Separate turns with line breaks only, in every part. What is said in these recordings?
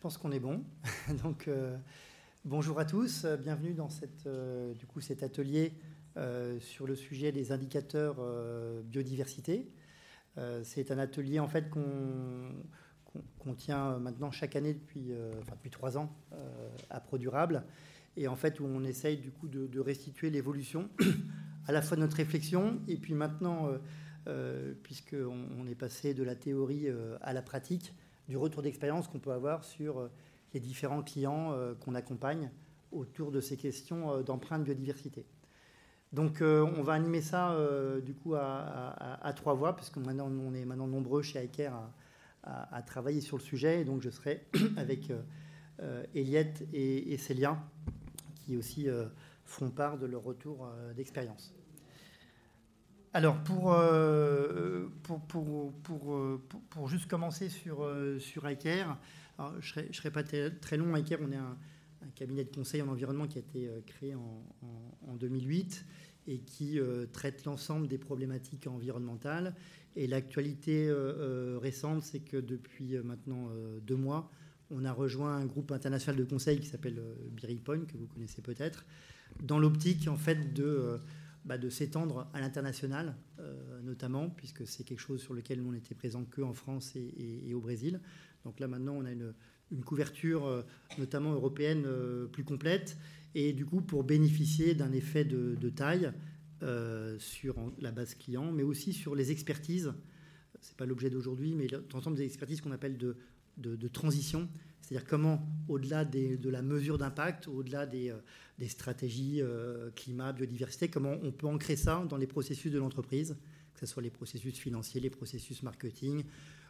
pense qu'on est bon. Donc, euh, bonjour à tous. Bienvenue dans cette, euh, du coup, cet atelier euh, sur le sujet des indicateurs biodiversité. C'est un atelier en fait qu'on tient maintenant chaque année depuis, enfin, depuis trois ans à ProDurable et en fait où on essaye du coup de, de restituer l'évolution à la fois de notre réflexion et puis maintenant, puisqu'on on est passé de la théorie à la pratique, du retour d'expérience qu'on peut avoir sur euh, les différents clients euh, qu'on accompagne autour de ces questions euh, d'empreinte biodiversité. Donc on va animer ça du coup à, trois voix, puisque maintenant on est maintenant nombreux chez ICARE à, travailler sur le sujet. Et donc je serai avec Eliette et, Célia, qui aussi font part de leur retour d'expérience. Alors, euh, pour, pour, pour, pour, juste commencer sur, euh, sur ICARE, je ne serai, pas très long. ICARE, on est un, cabinet de conseil en environnement qui a été euh, créé en, en, 2008 et qui traite l'ensemble des problématiques environnementales. Et l'actualité récente, c'est que depuis maintenant deux mois, on a rejoint un groupe international de conseil qui s'appelle Bearing Point, que vous connaissez peut-être, dans l'optique en fait de bah, de s'étendre à l'international, euh, notamment, puisque c'est quelque chose sur lequel on n'était présent que en France et, au Brésil. Donc là, maintenant, on a une, couverture, euh, notamment européenne, euh, plus complète. Et du coup, pour bénéficier d'un effet de, taille sur la base client, mais aussi sur les expertises, ce n'est pas l'objet d'aujourd'hui, mais l'ensemble des expertises qu'on appelle de, de transition, c'est-à-dire comment, au-delà de la mesure d'impact, au-delà des, des stratégies euh, climat, biodiversité, comment on peut ancrer ça dans les processus de l'entreprise, que ce soit les processus financiers, les processus marketing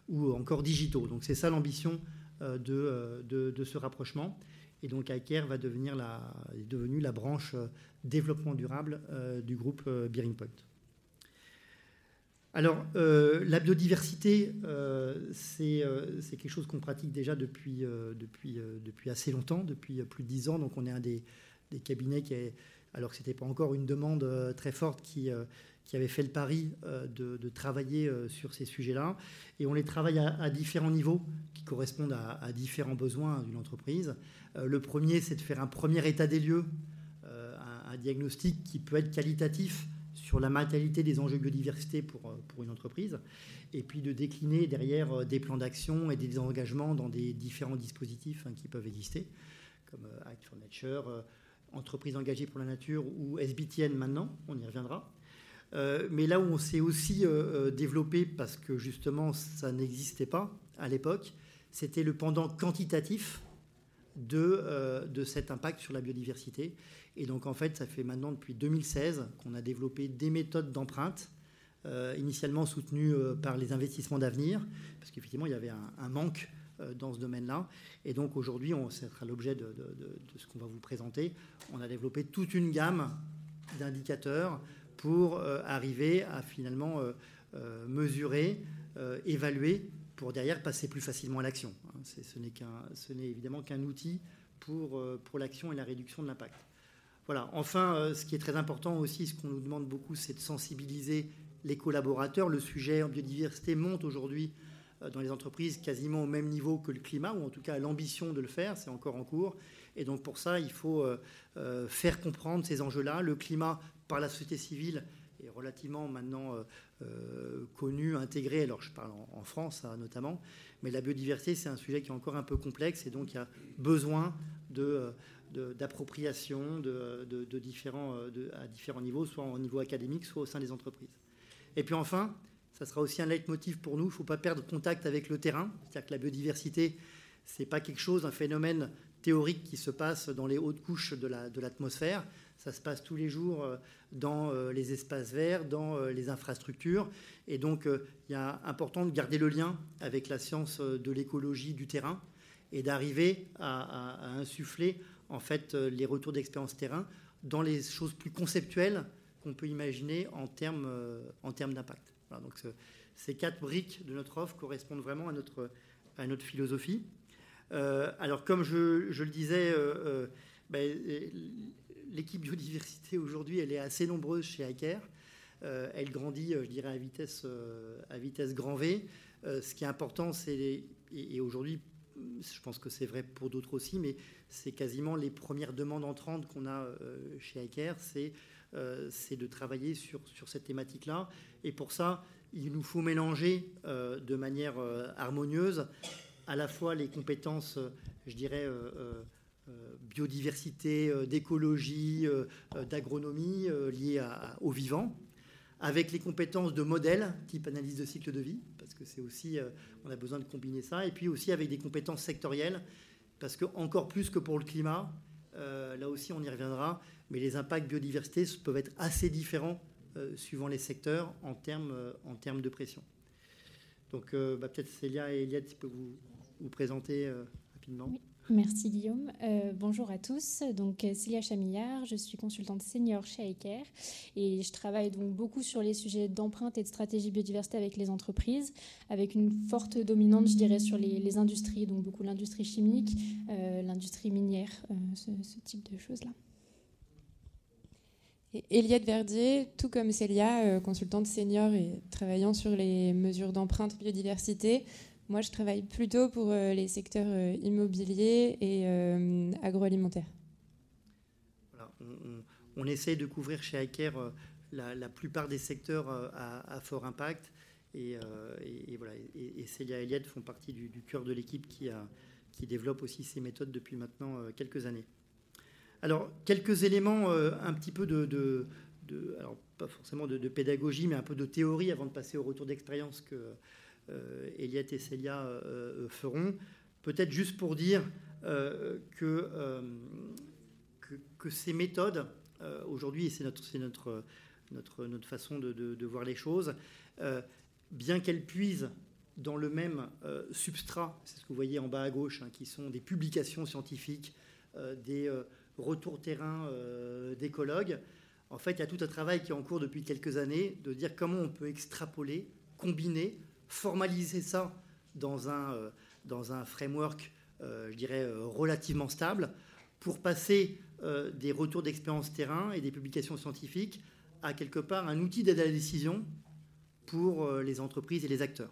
ou encore digitaux. Donc c'est ça l'ambition euh, euh, de, de, ce rapprochement. Et donc ICARE va devenir la, est devenue la branche développement durable du groupe Bearing Point. Alors, la biodiversité, c'est quelque chose qu'on pratique déjà depuis, assez longtemps, depuis plus de dix ans. Donc, on est un des, cabinets qui, alors que ce n'était pas encore une demande euh, très forte, qui, euh, avait fait le pari euh, de, travailler sur ces sujets-là. Et on les travaille à, différents niveaux qui correspondent à, différents besoins d'une entreprise. Le premier, c'est de faire un premier état des lieux, un, diagnostic qui peut être qualitatif sur la matérialité des enjeux biodiversité pour, pour une entreprise, et puis de décliner derrière des plans d'action et des engagements dans des différents dispositifs hein, qui peuvent exister, comme Act for Nature, entreprise engagée pour la nature ou SBTN maintenant, on y reviendra. Euh, mais là où on s'est aussi euh, euh, développé, parce que justement ça n'existait pas à l'époque, c'était le pendant quantitatif de, de cet impact sur la biodiversité. Et donc en fait, ça fait maintenant depuis 2016 qu'on a développé des méthodes d'empreinte, initialement soutenues par les investissements d'avenir, parce qu'effectivement il y avait un, manque euh, dans ce domaine-là. Et donc aujourd'hui, ça sera l'objet de, ce qu'on va vous présenter. On a développé toute une gamme d'indicateurs pour euh, arriver à finalement euh, mesurer, évaluer, pour derrière passer plus facilement à l'action. Hein. Ce n'est évidemment qu'un outil pour, pour l'action et la réduction de l'impact. Voilà. Enfin, ce qui est très important aussi, ce qu'on nous demande beaucoup, c'est de sensibiliser les collaborateurs. Le sujet en biodiversité monte aujourd'hui euh, dans les entreprises quasiment au même niveau que le climat, ou en tout cas l'ambition de le faire, c'est encore en cours. Et donc pour ça, il faut euh, euh, faire comprendre ces enjeux-là. Le climat par la société civile est relativement maintenant connu, intégré. Alors je parle en, France hein, notamment, mais la biodiversité, c'est un sujet qui est encore un peu complexe, et donc il y a besoin de d'appropriation de, différents, à différents niveaux, soit au niveau académique, soit au sein des entreprises. Et puis enfin, ça sera aussi un leitmotiv pour nous. Il ne faut pas perdre contact avec le terrain. C'est-à-dire que la biodiversité, ce n'est pas quelque chose, un phénomène théorique qui se passe dans les hautes couches de l'atmosphère. Ça se passe tous les jours euh, dans euh, les espaces verts, dans euh, les infrastructures. Et donc, il est important de garder le lien avec la science de l'écologie du terrain et d'arriver à, insuffler en fait les retours d'expérience terrain dans les choses plus conceptuelles qu'on peut imaginer en termes d'impact donc ces quatre briques de notre offre correspondent vraiment à notre, philosophie. Alors comme je, le disais, ben, l'équipe biodiversité aujourd'hui, elle est assez nombreuse chez ICARE. elle grandit, je dirais, à vitesse, à vitesse grand V. ce qui est important, c'est, et, aujourd'hui, je pense que c'est vrai pour d'autres aussi, mais c'est quasiment les premières demandes entrantes qu'on a chez ICARE, c'est de travailler sur, sur cette thématique-là. Et pour ça, il nous faut mélanger de manière harmonieuse à la fois les compétences, je dirais, biodiversité, d'écologie, d'agronomie liées au vivant, avec les compétences de modèle, type analyse de cycle de vie, parce que c'est aussi, euh, on a besoin de combiner ça, et puis aussi avec des compétences sectorielles, parce que encore plus que pour le climat, euh, là aussi on y reviendra, mais les impacts biodiversité peuvent être assez différents euh, suivant les secteurs en termes, de pression. Donc bah, peut-être Célia et Eliade, peux vous, vous présenter rapidement.
Merci Guillaume. Euh, bonjour à tous. Donc euh, Célia Chamillard, je suis consultante senior chez iCare et je travaille donc beaucoup sur les sujets d'empreinte et de stratégie biodiversité avec les entreprises, avec une forte dominante, je dirais, sur les, industries, donc beaucoup l'industrie chimique, euh, l'industrie minière, ce, type de choses-là.
Eliette Verdier, tout comme Célia, consultante senior et travaillant sur les mesures d'empreinte biodiversité, moi, je travaille plutôt pour euh, les secteurs euh, immobiliers et euh, agroalimentaires.
on, essaie de couvrir chez ICARE la, plupart des secteurs à, fort impact. Et, voilà, et, Célia et Eliade font partie du, cœur de l'équipe qui, développe aussi ces méthodes depuis maintenant quelques années. Alors, quelques éléments un petit peu de, de, alors pas forcément de, pédagogie, mais un peu de théorie avant de passer au retour d'expérience que, Eliette et Célia euh, euh, feront. Peut-être juste pour dire que, que, ces méthodes, aujourd'hui, et c'est notre, notre, notre, notre, façon de, voir les choses, bien qu'elles puisent dans le même substrat, c'est ce que vous voyez en bas à gauche, hein, qui sont des publications scientifiques, des retours terrain d'écologues. En fait, il y a tout un travail qui est en cours depuis quelques années de dire comment on peut extrapoler, combiner formaliser ça dans un, euh, dans un framework, euh, je dirais, euh, relativement stable, pour passer des retours d'expérience terrain et des publications scientifiques à quelque part un outil d'aide à la décision pour les entreprises et les acteurs.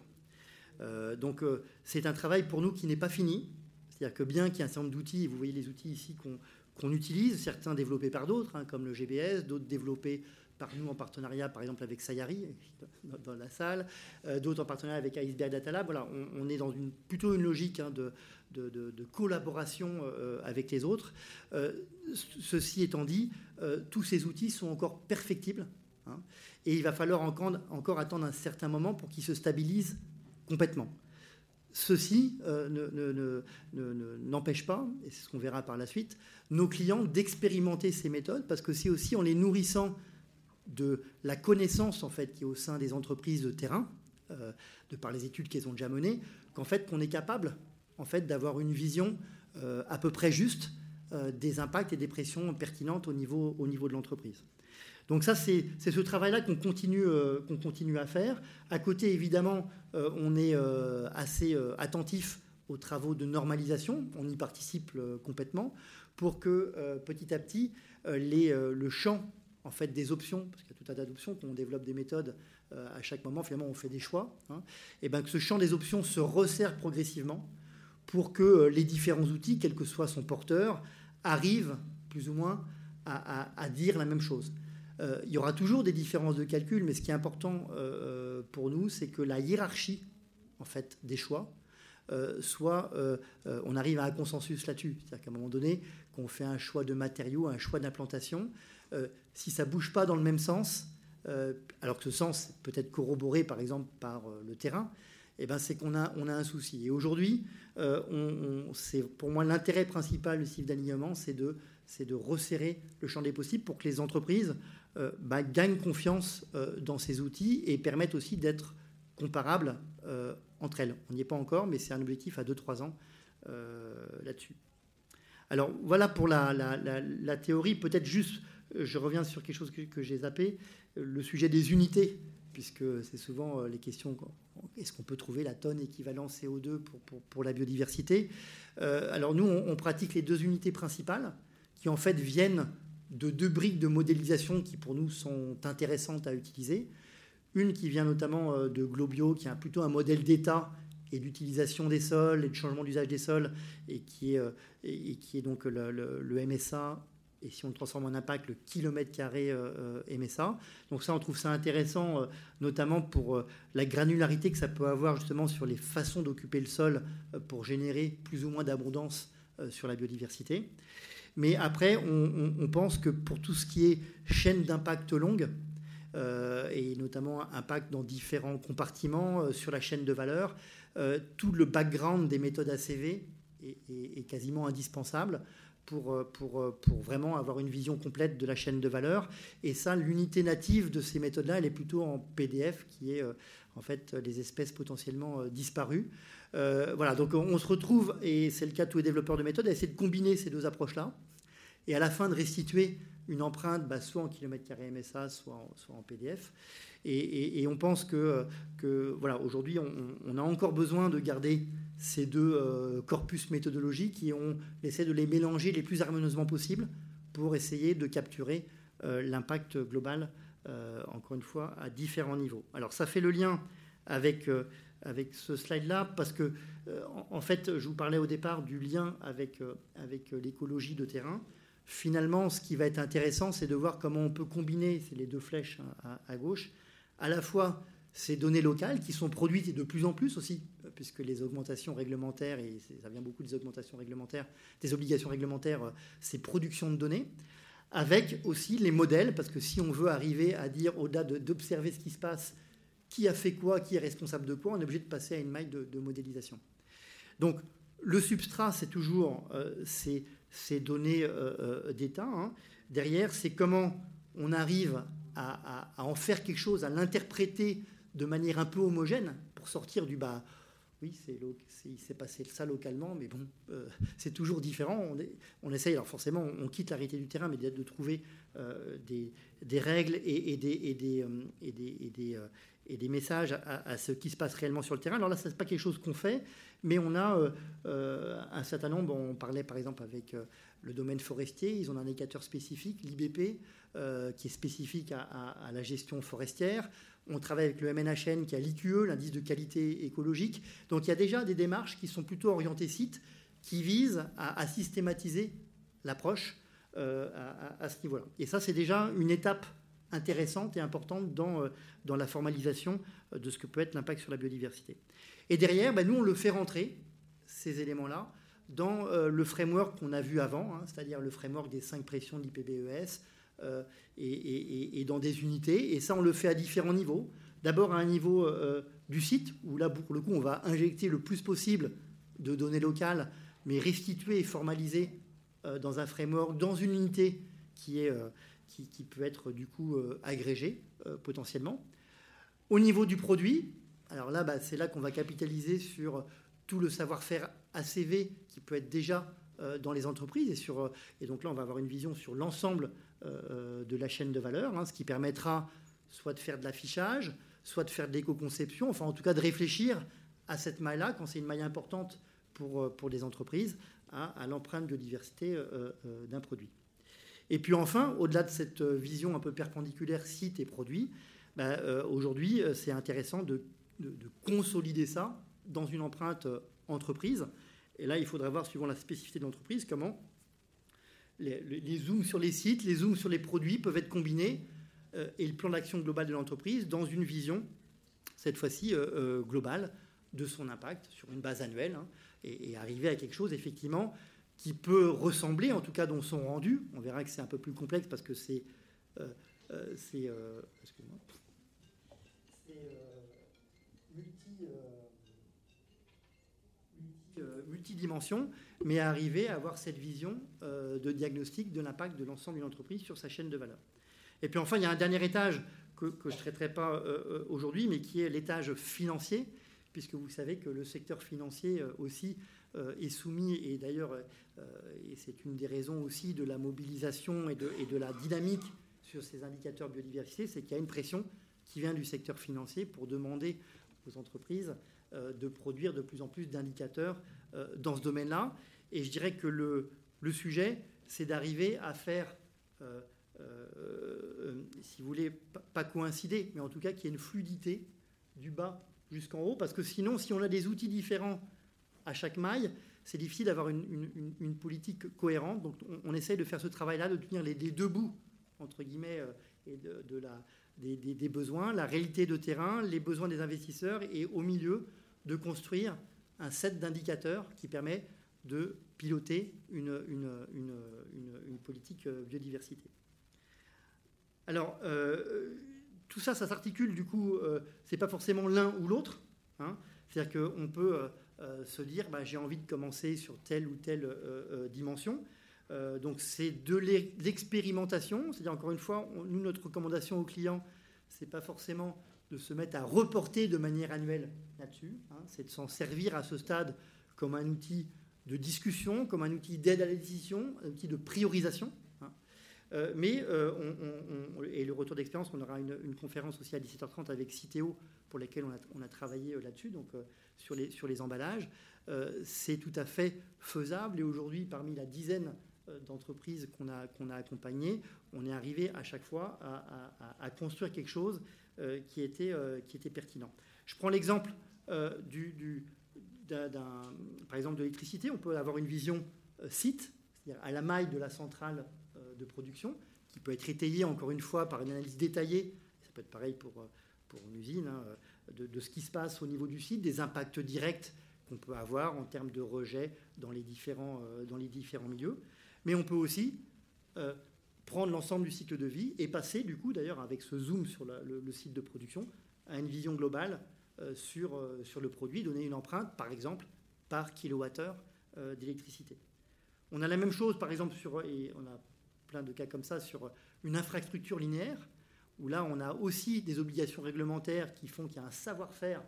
donc c'est un travail pour nous qui n'est pas fini. C'est-à-dire que bien qu'il y ait un certain nombre d'outils, vous voyez les outils ici qu'on utilise, certains développés par d'autres, hein, comme le GBS, d'autres développés par nous en partenariat, par exemple avec Sayari dans la salle, euh, d'autres en partenariat avec Iceberg Data Lab. Voilà, on, est dans une, plutôt une logique hein, de, collaboration euh, avec les autres. Euh, ceci étant dit, tous ces outils sont encore perfectibles hein, et il va falloir encore attendre un certain moment pour qu'ils se stabilisent complètement. Ceci n'empêche pas, et c'est ce qu'on verra par la suite, nos clients d'expérimenter ces méthodes parce que c'est aussi en les nourrissant de la connaissance en fait qui est au sein des entreprises de terrain, euh, de par les études qu'elles ont déjà menées, qu'en fait qu'on est capable en fait d'avoir une vision euh, à peu près juste euh, des impacts et des pressions pertinentes au niveau, au niveau de l'entreprise. Donc ça, c'est ce travail-là qu'on continue, qu'on continue à faire. À côté, évidemment, on est assez attentif aux travaux de normalisation. On y participe complètement pour que petit à petit, les, le champ en fait des options, parce qu'il y a tout un tas d'options, qu'on développe des méthodes euh, à chaque moment, finalement on fait des choix, hein, et bien que ce champ des options se resserre progressivement pour que euh, les différents outils, quel que soit son porteur, arrivent plus ou moins à, dire la même chose. Euh, il y aura toujours des différences de calcul, mais ce qui est important pour nous, c'est que la hiérarchie en fait, des choix soit on arrive à un consensus là-dessus. C'est-à-dire qu'à un moment donné, qu'on fait un choix de matériaux, un choix d'implantation, si ça bouge pas dans le même sens, euh, alors que ce sens peut être corroboré par exemple par euh, le terrain, eh ben, c'est qu'on a, on a un souci. Et aujourd'hui, c'est pour moi l'intérêt principal du cycle d'alignement, c'est de, c'est de resserrer le champ des possibles pour que les entreprises bah, gagnent confiance dans ces outils et permettent aussi d'être comparables entre elles. On n'y est pas encore, mais c'est un objectif à 2-3 ans là-dessus. Alors voilà pour la, la, la théorie, peut-être juste je reviens sur quelque chose que, j'ai zappé, le sujet des unités, puisque c'est souvent euh, les questions est-ce qu'on peut trouver la tonne équivalent CO2 pour, la biodiversité? Euh, Alors nous, on, pratique les deux unités principales, qui en fait viennent de deux briques de modélisation qui pour nous sont intéressantes à utiliser. Une qui vient notamment euh, de Globio, qui est plutôt un modèle d'État et d'utilisation des sols et de changement d'usage des sols, et, qui est donc le, MSA, et si on le transforme en impact, le kilomètre carré MSA. Donc ça, on trouve ça intéressant, notamment pour la granularité que ça peut avoir justement sur les façons d'occuper le sol pour générer plus ou moins d'abondance sur la biodiversité. Mais après, on, pense que pour tout ce qui est chaîne d'impact longue, euh, et notamment impact dans différents compartiments euh, sur la chaîne de valeur, euh, tout le background des méthodes ACV est, quasiment indispensable pour, pour, pour, vraiment avoir une vision complète de la chaîne de valeur. Et ça, l'unité native de ces méthodes-là, elle est plutôt en PDF, qui est en fait les espèces potentiellement disparues. voilà, donc on se retrouve, et c'est le cas de tous les développeurs de méthodes, à essayer de combiner ces deux approches-là et à la fin de restituer une empreinte bah, soit en kilomètre carré MSA, soit soit en PDF. Et, on pense que, voilà, aujourd'hui, on, a encore besoin de garder ces deux euh, corpus méthodologiques et on essaie de les mélanger les plus harmonieusement possible pour essayer de capturer euh, l'impact global, euh, encore une fois, à différents niveaux. Alors ça fait le lien avec, avec ce slide-là parce que, en, fait, je vous parlais au départ du lien avec, avec l'écologie de terrain finalement, ce qui va être intéressant, c'est de voir comment on peut combiner, c'est les deux flèches hein, à, gauche, à la fois ces données locales qui sont produites de plus en plus aussi, puisque les augmentations réglementaires, et ça vient beaucoup des augmentations réglementaires, des obligations réglementaires, euh, c'est production de données, avec aussi les modèles, parce que si on veut arriver à dire, au-delà d'observer ce qui se passe, qui a fait quoi, qui est responsable de quoi, on est obligé de passer à une maille de, modélisation. Donc, le substrat, c'est toujours euh, ces données euh, euh, d'État. Hein. Derrière, c'est comment on arrive à, en faire quelque chose, à l'interpréter de manière un peu homogène pour sortir du bas. Oui, il s'est passé ça localement, mais bon, euh, c'est toujours différent. On, on, essaye, alors forcément, on, quitte la réalité du terrain, mais de, trouver des, règles et, des, et, des, et, des, et des messages à, ce qui se passe réellement sur le terrain. Alors là, ce n'est pas quelque chose qu'on fait, mais on a euh, euh, un certain nombre, on parlait par exemple avec euh, le domaine forestier, ils ont un indicateur spécifique, l'IBP, qui est spécifique à, la gestion forestière. On travaille avec le MNHN qui a l'IQE, l'indice de qualité écologique. Donc il y a déjà des démarches qui sont plutôt orientées sites, qui visent à, systématiser l'approche à, à, ce niveau-là. Et ça, c'est déjà une étape intéressante et importante dans, euh, dans la formalisation euh, de ce que peut être l'impact sur la biodiversité. Et derrière, ben, nous, on le fait rentrer, ces éléments-là, dans euh, le framework qu'on a vu avant, hein, c'est-à-dire le framework des cinq pressions de l'IPBES, et, et, dans des unités. Et ça, on le fait à différents niveaux. D'abord à un niveau du site, où là, pour le coup, on va injecter le plus possible de données locales, mais restituer et formaliser dans un framework, dans une unité qui est qui, peut être du coup euh, agrégé euh, potentiellement. Au niveau du produit, alors là, bah, c'est là qu'on va capitaliser sur tout le savoir-faire ACV qui peut être déjà euh, dans les entreprises. Et, sur, et donc là, on va avoir une vision sur l'ensemble de la chaîne de valeur, hein, ce qui permettra soit de faire de l'affichage, soit de faire de l'éco-conception, enfin en tout cas de réfléchir à cette maille-là, quand c'est une maille importante pour, pour les entreprises, à l'empreinte biodiversité d'un produit. Et puis enfin, au-delà de cette euh, vision un peu perpendiculaire site et produit, bah, euh, aujourd'hui, euh, c'est intéressant de, consolider ça dans une empreinte entreprise. Et là, il faudrait voir, suivant la spécificité de l'entreprise, comment les, zooms sur les sites, les zooms sur les produits peuvent être combinés et le plan d'action global de l'entreprise dans une vision, cette fois-ci globale, de son impact sur une base annuelle hein, et, arriver à quelque chose, effectivement, qui peut ressembler, en tout cas dont sont rendus. On verra que c'est un peu plus complexe parce que c'est euh, euh, euh, multi, multidimension, mais arriver à avoir cette vision de diagnostic de l'impact de l'ensemble d'une entreprise sur sa chaîne de valeur. Et puis enfin, il y a un dernier étage que, je ne traiterai pas aujourd'hui, mais qui est l'étage financier, puisque vous savez que le secteur financier aussi euh, est soumis, et d'ailleurs, euh, et c'est une des raisons aussi de la mobilisation et de, la dynamique sur ces indicateurs biodiversité, c'est qu'il y a une pression qui vient du secteur financier pour demander aux entreprises euh, de produire de plus en plus d'indicateurs dans ce domaine-là. Et je dirais que le, sujet, c'est d'arriver à faire, si vous voulez, pas coïncider, mais en tout cas qu'il y ait une fluidité du bas jusqu'en haut, parce que sinon, si on a des outils différents à chaque maille, c'est difficile d'avoir une, politique cohérente. Donc on, essaye de faire ce travail-là, de tenir les, deux bouts, entre guillemets, euh, et de, la, des, besoins, la réalité de terrain, les besoins des investisseurs, et au milieu, de construire un set d'indicateurs qui permet de piloter une, une politique euh, biodiversité. Alors, euh, tout ça, ça s'articule, du coup, euh, c'est pas forcément l'un ou l'autre. Hein. C'est-à-dire qu'on peut euh, se dire, bah, j'ai envie de commencer sur telle ou telle dimension. donc, c'est de l'expérimentation. C'est-à-dire, encore une fois, nous, notre recommandation aux clients, c'est pas forcément de se mettre à reporter de manière annuelle là-dessus. Hein. c'est de s'en servir à ce stade comme un outil de discussion, comme un outil d'aide à la décision, un outil de priorisation. Euh, mais, euh, et le retour d'expérience, on aura une, conférence aussi à 17h30 avec Citeo, pour laquelle on a, travaillé euh, là-dessus, donc sur, les, sur les emballages. c'est tout à fait faisable. Et aujourd'hui, parmi la dizaine d'entreprises qu'on a, qu'on a accompagnées, on est arrivé à chaque fois à, construire quelque chose qui, était, qui était pertinent. Je prends l'exemple du, du par exemple de l'électricité. On peut avoir une vision site, c'est-à-dire à la maille de la centrale de production, qui peut être étayé encore une fois par une analyse détaillée, ça peut être pareil pour, euh, pour une usine, hein, de, ce qui se passe au niveau du site, des impacts directs qu'on peut avoir en termes de rejet dans les différents, euh, dans les différents milieux. Mais on peut aussi euh, prendre l'ensemble du cycle de vie et passer, du coup, d'ailleurs, avec ce zoom sur le, site de production, à une vision globale sur, sur le produit, donner une empreinte, par exemple, par kilowattheure d'électricité. On a la même chose, par exemple, sur, et on a plein de cas comme ça sur une infrastructure linéaire, où là, on a aussi des obligations réglementaires qui font qu'il y a un savoir-faire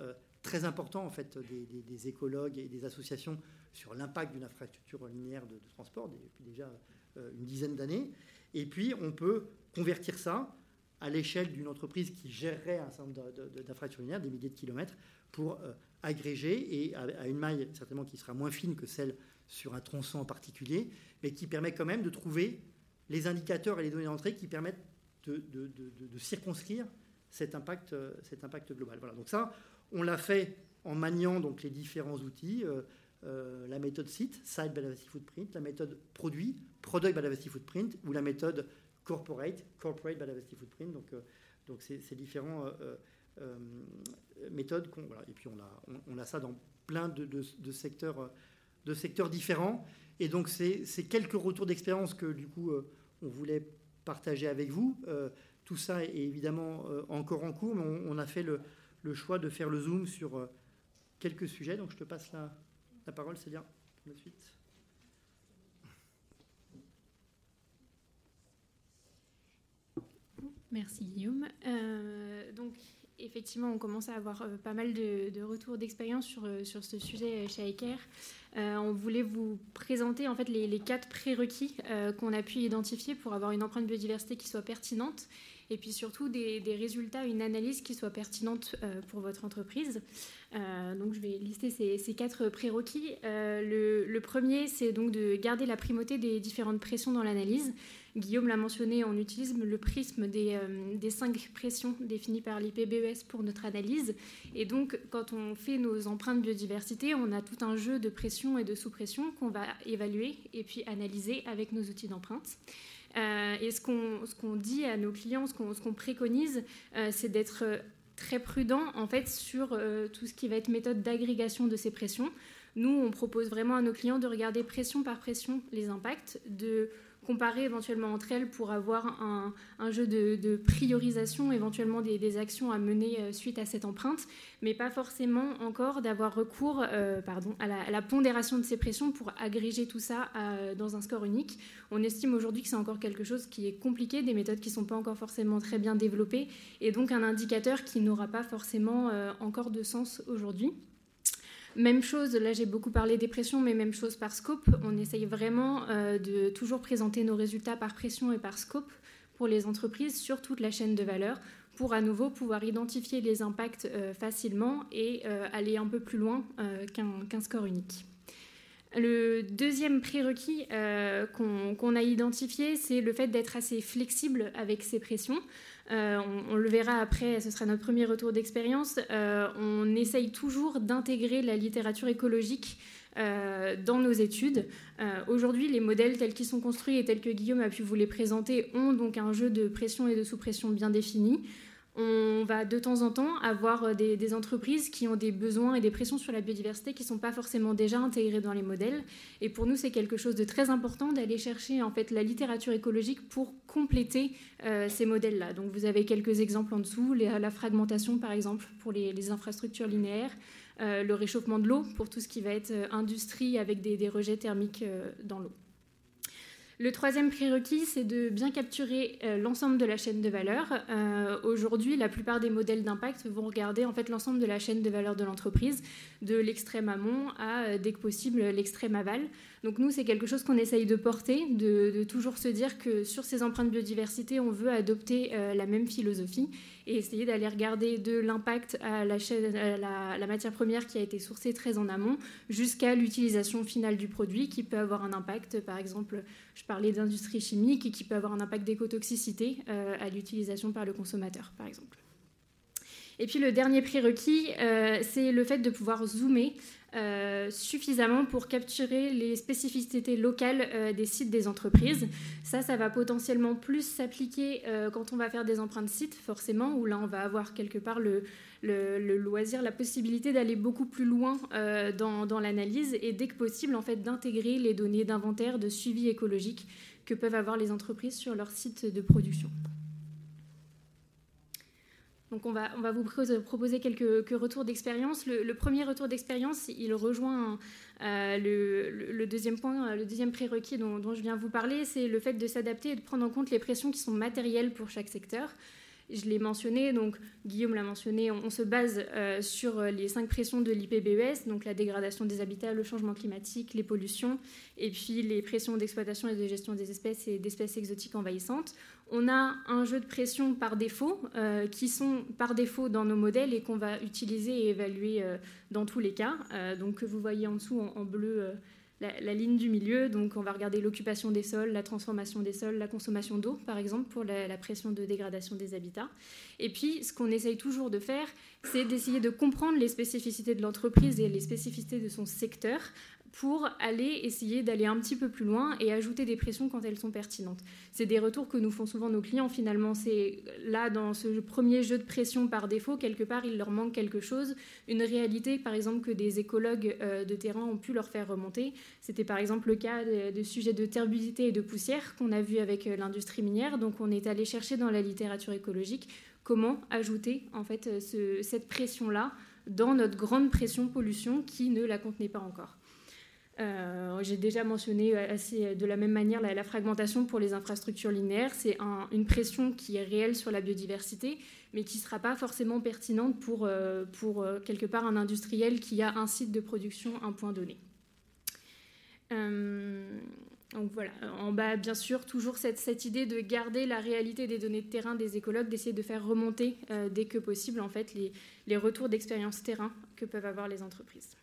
euh, très important, en fait, des, écologues et des associations sur l'impact d'une infrastructure linéaire de, transport déjà euh, une dizaine d'années. Et puis, on peut convertir ça à l'échelle d'une entreprise qui gérerait un certain nombre d'infrastructures des milliers de kilomètres, pour euh, agréger et à, une maille certainement qui sera moins fine que celle sur un tronçon en particulier, mais qui permet quand même de trouver les indicateurs et les données d'entrée qui permettent de, circonscrire cet impact, euh, cet impact global. Voilà, donc ça, on l'a fait en maniant donc les différents outils, euh, euh, la méthode site, Site Biodiversity Footprint, la méthode produit, Product Biodiversity Footprint, ou la méthode Corporate, Corporate Biodiversity Footprint. Donc, donc ces, ces différents méthodes. Voilà, et puis on a, on, a ça dans plein de secteurs de secteurs différents. Et donc, c'est quelques retours d'expérience que, du coup, euh, on voulait partager avec vous. Euh, tout ça est évidemment euh, encore en cours, mais on, a fait le, choix de faire le zoom sur quelques sujets. Donc, je te passe la, la parole, Célia, pour la suite.
Merci Guillaume. donc effectivement, on commence à avoir pas mal de, retours d'expérience sur, sur ce sujet chez Iker. Euh, on voulait vous présenter en fait les, quatre prérequis euh, qu'on a pu identifier pour avoir une empreinte biodiversité qui soit pertinente et puis surtout des, résultats, une analyse qui soit pertinente euh, pour votre entreprise. donc je vais lister ces, quatre prérequis. Le, le, premier, c'est donc de garder la primauté des différentes pressions dans l'analyse. Guillaume l'a mentionné, on utilise le prisme des, euh, des cinq pressions définies par l'IPBES pour notre analyse. Et donc, quand on fait nos empreintes biodiversité, on a tout un jeu de pression et de sous-pression qu'on va évaluer et puis analyser avec nos outils d'empreinte. Euh, et ce qu'on dit à nos clients, ce qu'on préconise, euh, c'est d'être très prudent en fait sur tout ce qui va être méthode d'agrégation de ces pressions. Nous, on propose vraiment à nos clients de regarder pression par pression les impacts, de comparer éventuellement entre elles pour avoir un, jeu de, priorisation, éventuellement des, actions à mener euh, suite à cette empreinte, mais pas forcément encore d'avoir recours euh, pardon, à la, pondération de ces pressions pour agréger tout ça euh, dans un score unique. On estime aujourd'hui que c'est encore quelque chose qui est compliqué, des méthodes qui ne sont pas encore forcément très bien développées, et donc un indicateur qui n'aura pas forcément encore de sens aujourd'hui. Même chose, là j'ai beaucoup parlé des pressions, mais même chose par scope. On essaye vraiment euh, de toujours présenter nos résultats par pression et par scope pour les entreprises sur toute la chaîne de valeur pour à nouveau pouvoir identifier les impacts euh, facilement et euh, aller un peu plus loin qu'un score unique. Le deuxième prérequis qu'on a identifié, c'est le fait d'être assez flexible avec ces pressions. On, on, le verra après, ce sera notre premier retour d'expérience. on essaye toujours d'intégrer la littérature écologique euh, dans nos études. Euh, aujourd'hui, les modèles tels qu'ils sont construits et tels que Guillaume a pu vous les présenter ont donc un jeu de pression et de sous-pression bien défini. On va de temps en temps avoir euh, des, entreprises qui ont des besoins et des pressions sur la biodiversité qui ne sont pas forcément déjà intégrés dans les modèles. Et pour nous, c'est quelque chose de très important d'aller chercher en fait la littérature écologique pour compléter ces modèles-là. Donc vous avez quelques exemples en dessous, la fragmentation par exemple pour les infrastructures linéaires, euh, le réchauffement de l'eau pour tout ce qui va être euh, industrie avec des, rejets thermiques euh, dans l'eau. Le troisième prérequis, c'est de bien capturer l'ensemble de la chaîne de valeur. Aujourd'hui, la plupart des modèles d'impact vont regarder en fait l'ensemble de la chaîne de valeur de l'entreprise, de l'extrême amont à, dès que possible, l'extrême aval. Donc nous, c'est quelque chose qu'on essaye de porter, de, toujours se dire que sur ces empreintes biodiversité, on veut adopter euh, la même philosophie et essayer d'aller regarder de l'impact à, la, matière première qui a été sourcée très en amont jusqu'à l'utilisation finale du produit qui peut avoir un impact, par exemple, je parlais d'industrie chimique, et qui peut avoir un impact d'écotoxicité euh, à l'utilisation par le consommateur, par exemple. Et puis le dernier prérequis, euh, c'est le fait de pouvoir zoomer euh, suffisamment pour capturer les spécificités locales euh, des sites des entreprises. Ça, ça va potentiellement plus s'appliquer euh, quand on va faire des empreintes sites, forcément, où là, on va avoir quelque part le, loisir, la possibilité d'aller beaucoup plus loin dans, l'analyse et dès que possible, en fait, d'intégrer les données d'inventaire, de suivi écologique que peuvent avoir les entreprises sur leur site de production. Donc on va, vous proposer quelques, retours d'expérience. Le, premier retour d'expérience, il rejoint euh, le, deuxième point, le deuxième prérequis dont, dont je viens vous parler, c'est le fait de s'adapter et de prendre en compte les pressions qui sont matérielles pour chaque secteur. Je l'ai mentionné, donc Guillaume l'a mentionné, on, se base euh, sur les cinq pressions de l'IPBES, donc la dégradation des habitats, le changement climatique, les pollutions, et puis les pressions d'exploitation et de gestion des espèces et d'espèces exotiques envahissantes. On a un jeu de pression par défaut, euh, qui sont par défaut dans nos modèles et qu'on va utiliser et évaluer euh, dans tous les cas. donc que vous voyez en dessous en bleu la, ligne du milieu. Donc, on va regarder l'occupation des sols, la transformation des sols, la consommation d'eau, par exemple, pour la, pression de dégradation des habitats. Et puis, ce qu'on essaye toujours de faire, c'est d'essayer de comprendre les spécificités de l'entreprise et les spécificités de son secteur pour aller essayer d'aller un petit peu plus loin et ajouter des pressions quand elles sont pertinentes. C'est des retours que nous font souvent nos clients. Finalement, c'est là, dans ce premier jeu de pression par défaut, quelque part, il leur manque quelque chose, une réalité, par exemple, que des écologues euh, de terrain ont pu leur faire remonter. C'était par exemple le cas de, sujets de turbidité et de poussière qu'on a vu avec euh, l'industrie minière. Donc, on est allé chercher dans la littérature écologique comment ajouter en fait euh, cette pression-là dans notre grande pression pollution qui ne la contenait pas encore. Euh, j'ai déjà mentionné assez de la même manière la, fragmentation pour les infrastructures linéaires. C'est une pression qui est réelle sur la biodiversité, mais qui ne sera pas forcément pertinente pour, euh, euh, quelque part un industriel qui a un site de production, un point donné. voilà, en bas, bien sûr, toujours cette, cette, idée de garder la réalité des données de terrain des écologues, d'essayer de faire remonter dès que possible en fait les, les retours d'expérience terrain que peuvent avoir les entreprises.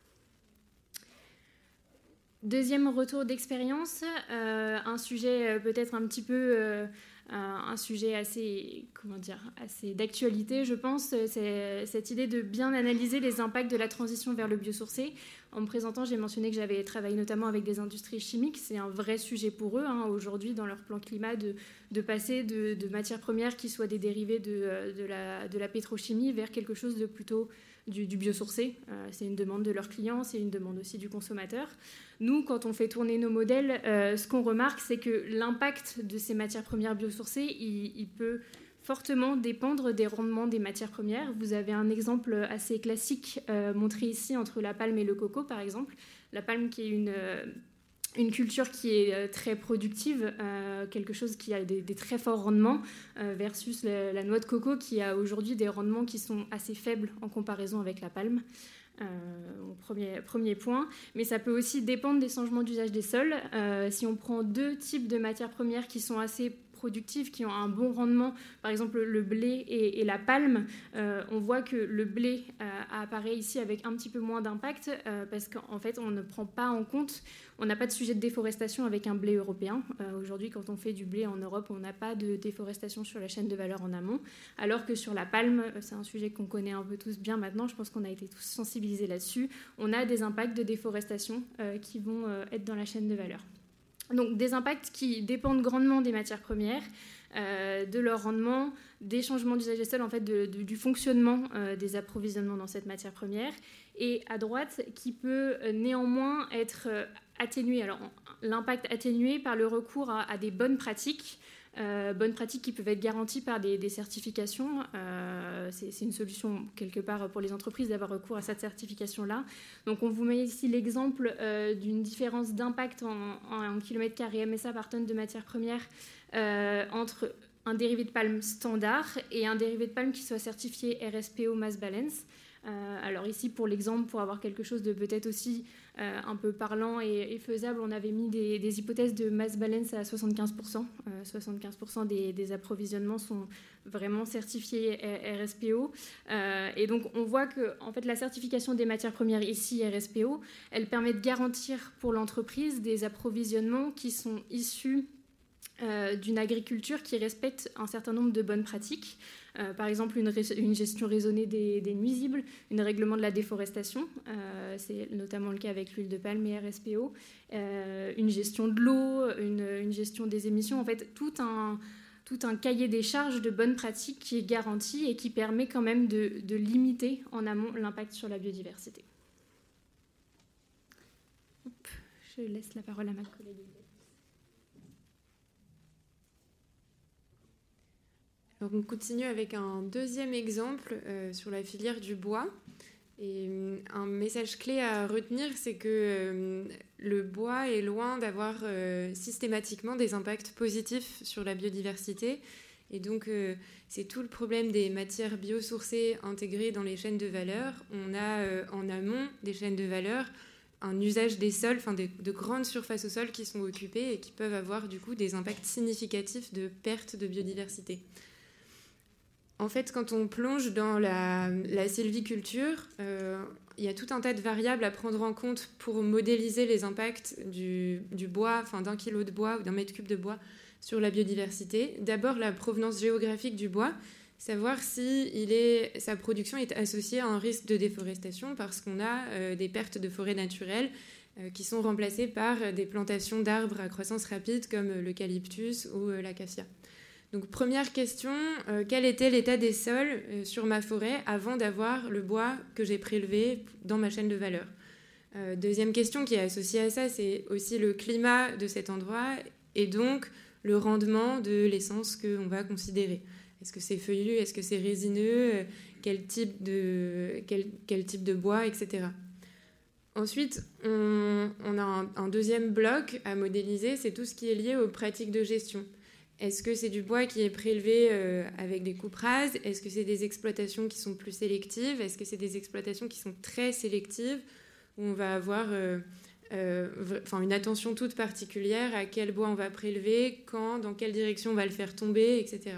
Deuxième retour d'expérience, euh, un sujet euh, peut-être un petit peu, euh, un sujet assez, comment dire, assez d'actualité, je pense, c'est cette idée de bien analyser les impacts de la transition vers le biosourcé. En me présentant, j'ai mentionné que j'avais travaillé notamment avec des industries chimiques. C'est un vrai sujet pour eux hein, aujourd'hui dans leur plan climat de, passer de, matières premières qui soient des dérivés de la pétrochimie vers quelque chose de plutôt du, biosourcé. c'est une demande de leurs clients, c'est une demande aussi du consommateur. Nous, quand on fait tourner nos modèles, euh, ce qu'on remarque, c'est que l'impact de ces matières premières biosourcées, il, peut fortement dépendre des rendements des matières premières. Vous avez un exemple assez classique euh, montré ici entre la palme et le coco, par exemple. La palme qui est une, euh, une culture qui est très productive, quelque chose qui a des, très forts rendements, versus la, noix de coco qui a aujourd'hui des rendements qui sont assez faibles en comparaison avec la palme. Euh, premier, premier point, mais ça peut aussi dépendre des changements d'usage des sols. Euh, si on prend deux types de matières premières qui sont assez productives qui ont un bon rendement, par exemple le blé et, la palme, on voit que le blé apparaît ici avec un petit peu moins d'impact parce qu'en fait on ne prend pas en compte on n'a pas de sujet de déforestation avec un blé européen. Euh, aujourd'hui, quand on fait du blé en Europe, on n'a pas de déforestation sur la chaîne de valeur en amont, alors que sur la palme, euh, c'est un sujet qu'on connaît un peu tous bien maintenant, je pense qu'on a été tous sensibilisés là-dessus, on a des impacts de déforestation euh, qui vont être dans la chaîne de valeur. Donc des impacts qui dépendent grandement des matières premières, de leur rendement, des changements d'usage des sols, en fait, du fonctionnement des approvisionnements dans cette matière première, et à droite qui peut néanmoins être atténué. Alors, l'impact atténué par le recours à, des bonnes pratiques. Euh, bonnes pratiques qui peuvent être garanties par des, certifications. Euh, c'est une solution quelque part pour les entreprises d'avoir recours à cette certification-là. Donc on vous met ici l'exemple euh, d'une différence d'impact en, en, kilomètre carré MSA par tonne de matière première entre un dérivé de palme standard et un dérivé de palme qui soit certifié RSPO Mass Balance. alors ici, pour l'exemple, pour avoir quelque chose de peut-être aussi euh, un peu parlant et, faisable, on avait mis des, hypothèses de mass balance à 75%. 75% euh, des, approvisionnements sont vraiment certifiés RSPO. Euh, et donc on voit que en fait, la certification des matières premières ici, RSPO, elle permet de garantir pour l'entreprise des approvisionnements qui sont issus d'une agriculture qui respecte un certain nombre de bonnes pratiques. Euh, par exemple, une, gestion raisonnée des, nuisibles, un règlement de la déforestation, euh, c'est notamment le cas avec l'huile de palme et RSPO, euh, une gestion de l'eau, une, gestion des émissions, en fait, tout un, cahier des charges de bonnes pratiques qui est garanti et qui permet quand même de limiter en amont l'impact sur la biodiversité. je laisse la parole à ma collègue.
On continue avec un deuxième exemple euh, sur la filière du bois. Et euh, un message clé à retenir, c'est que euh, le bois est loin d'avoir systématiquement des impacts positifs sur la biodiversité. Et donc, c'est tout le problème des matières biosourcées intégrées dans les chaînes de valeur. On a en amont des chaînes de valeur un usage des sols, enfin de grandes surfaces au sol qui sont occupées et qui peuvent avoir du coup des impacts significatifs de perte de biodiversité. En fait, quand on plonge dans la, sylviculture, euh, il y a tout un tas de variables à prendre en compte pour modéliser les impacts du, bois, enfin d'un kilo de bois ou d'un mètre cube de bois sur la biodiversité. D'abord, la provenance géographique du bois, savoir si sa production est associée à un risque de déforestation parce qu'on a euh, des pertes de forêts naturelles euh, qui sont remplacées par des plantations d'arbres à croissance rapide comme l'eucalyptus ou l'acacia. Donc première question, euh, quel était l'état des sols euh, sur ma forêt avant d'avoir le bois que j'ai prélevé dans ma chaîne de valeur? Euh, Deuxième question qui est associée à ça, c'est aussi le climat de cet endroit et donc le rendement de l'essence qu'on va considérer. Est-ce que c'est feuillu? Est-ce que c'est résineux? Quel type, de, quel, type de bois, etc. Ensuite, on, a un deuxième bloc à modéliser, c'est tout ce qui est lié aux pratiques de gestion. Est-ce que c'est du bois qui est prélevé euh, avec des coupes rases? Est-ce que c'est des exploitations qui sont plus sélectives? Est-ce que c'est des exploitations qui sont très sélectives? Où on va avoir euh, euh, une attention toute particulière à quel bois on va prélever, quand, dans quelle direction on va le faire tomber, etc.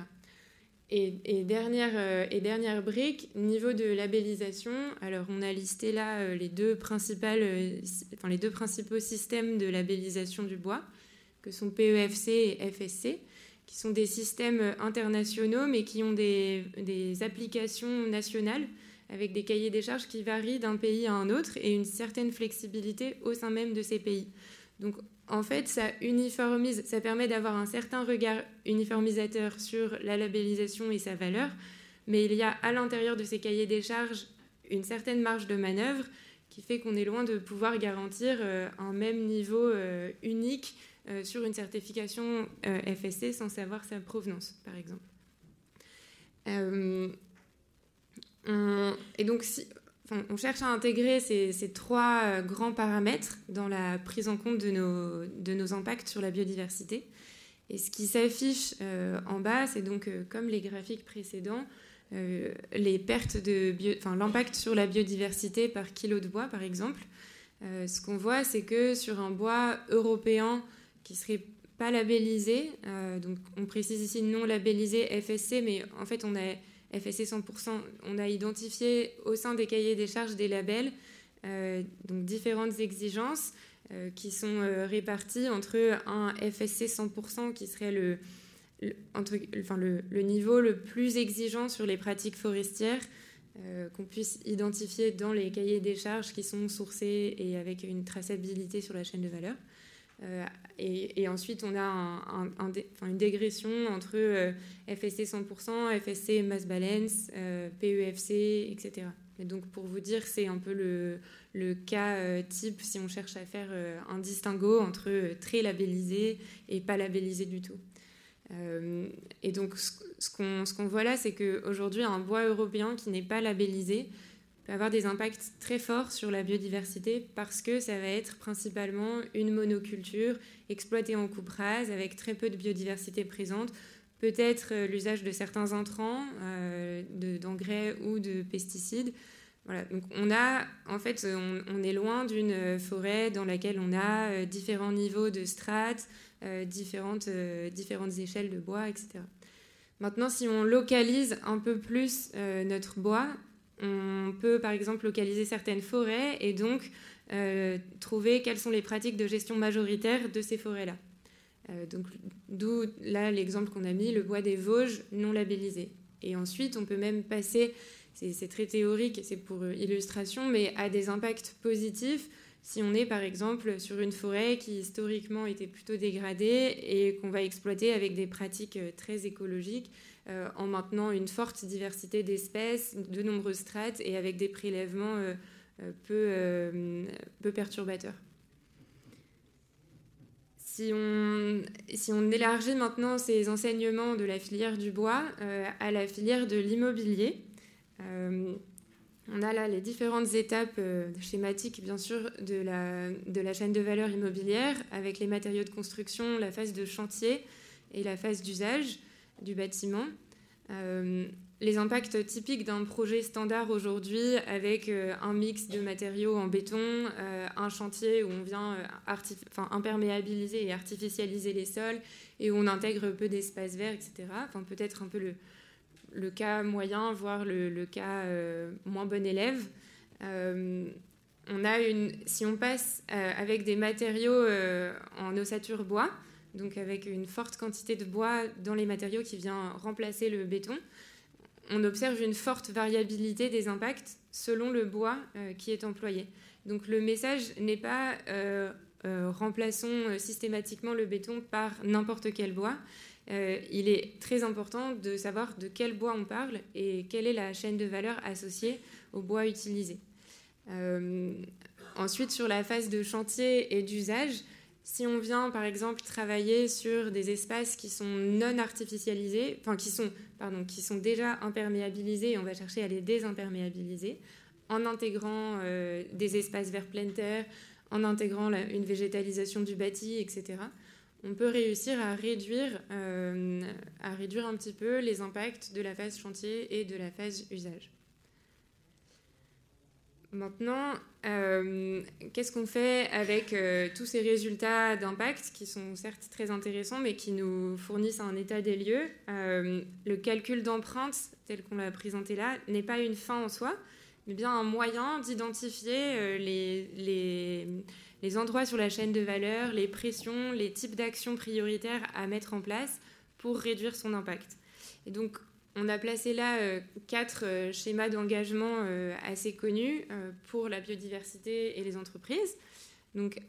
Et, dernière, et dernière brique, niveau de labellisation, alors on a listé là les, deux principales, les deux principaux systèmes de labellisation du bois, que sont PEFC et FSC qui sont des systèmes internationaux, mais qui ont des, applications nationales avec des cahiers des charges qui varient d'un pays à un autre et une certaine flexibilité au sein même de ces pays. Donc en fait, ça uniformise, ça permet d'avoir un certain regard uniformisateur sur la labellisation et sa valeur, mais il y a à l'intérieur de ces cahiers des charges une certaine marge de manœuvre qui fait qu'on est loin de pouvoir garantir euh, un même niveau euh, unique euh, sur une certification euh, FSC sans savoir sa provenance, par exemple. Euh, et donc, si, on cherche à intégrer ces, trois grands paramètres dans la prise en compte de nos, de nos impacts sur la biodiversité. Et ce qui s'affiche en bas, c'est donc, comme les graphiques précédents, les pertes de l'impact sur la biodiversité par kilo de bois, par exemple. ce qu'on voit, c'est que sur un bois européen qui serait pas labellisés. donc on précise ici non labellisés FSC, mais en fait on a FSC 100%, on a identifié au sein des cahiers des charges des labels donc différentes exigences qui sont réparties entre un FSC 100% qui serait le, niveau le plus exigeant sur les pratiques forestières euh, qu'on puisse identifier dans les cahiers des charges qui sont sourcés et avec une traçabilité sur la chaîne de valeur. Euh, et, ensuite, on a un, une dégression entre euh, FSC 100%, FSC Mass Balance, PEFC, etc. Et donc, pour vous dire, c'est un peu le, cas type si on cherche à faire un distinguo entre très labellisé et pas labellisé du tout. Euh, et donc, ce qu'on voit là, c'est qu'aujourd'hui, un bois européen qui n'est pas labellisé peut avoir des impacts très forts sur la biodiversité parce que ça va être principalement une monoculture exploitée en coupe rase avec très peu de biodiversité présente, peut-être euh, l'usage de certains intrants, euh, d'engrais ou de pesticides. Voilà, donc on a, en fait, on est loin d'une forêt dans laquelle on a différents niveaux de strates, euh, différentes, euh, différentes échelles de bois, etc. Maintenant, si on localise un peu plus euh, notre bois, on peut par exemple localiser certaines forêts et donc trouver quelles sont les pratiques de gestion majoritaire de ces forêts-là. donc, d'où là l'exemple qu'on a mis, le bois des Vosges non labellisé. Et ensuite, on peut même passer, c'est très théorique, c'est pour illustration, mais à des impacts positifs si on est par exemple sur une forêt qui historiquement était plutôt dégradée et qu'on va exploiter avec des pratiques euh, très écologiques euh, en maintenant une forte diversité d'espèces, de nombreuses strates et avec des prélèvements euh, peu, peu, perturbateurs. Si on, élargit maintenant ces enseignements de la filière du bois à la filière de l'immobilier, on a là les différentes étapes euh, schématiques, bien sûr, de la, de la chaîne de valeur immobilière, avec les matériaux de construction, la phase de chantier et la phase d'usage du bâtiment. Euh, les impacts typiques d'un projet standard aujourd'hui, avec euh, un mix de matériaux en béton, un chantier où on vient imperméabiliser et artificialiser les sols, et où on intègre peu d'espaces verts, etc. Enfin, peut-être un peu le, le cas moyen, voire le, cas euh, moins bon élève. Euh, on a une, si on passe euh, avec des matériaux en ossature bois, donc avec une forte quantité de bois dans les matériaux qui vient remplacer le béton, on observe une forte variabilité des impacts selon le bois qui est employé. Donc le message n'est pas remplaçons systématiquement le béton par n'importe quel bois, euh, il est très important de savoir de quel bois on parle et quelle est la chaîne de valeur associée au bois utilisé. Euh, ensuite, sur la phase de chantier et d'usage, si on vient par exemple travailler sur des espaces qui sont non artificialisés, enfin qui sont, pardon, qui sont déjà imperméabilisés et on va chercher à les désimperméabiliser, en intégrant euh, des espaces verts plein terre, en intégrant une végétalisation du bâti, etc on peut réussir à réduire, euh, à réduire un petit peu les impacts de la phase chantier et de la phase usage. Maintenant, euh, qu'est-ce qu'on fait avec euh, tous ces résultats d'impact qui sont certes très intéressants, mais qui nous fournissent un état des lieux? Le calcul d'empreinte, tel qu'on l'a présenté là, n'est pas une fin en soi, mais bien un moyen d'identifier les, les les endroits sur la chaîne de valeur, les pressions, les types d'actions prioritaires à mettre en place pour réduire son impact. Et donc, on a placé là euh, quatre euh, schémas d'engagement euh, assez connus pour la biodiversité et les entreprises. Donc,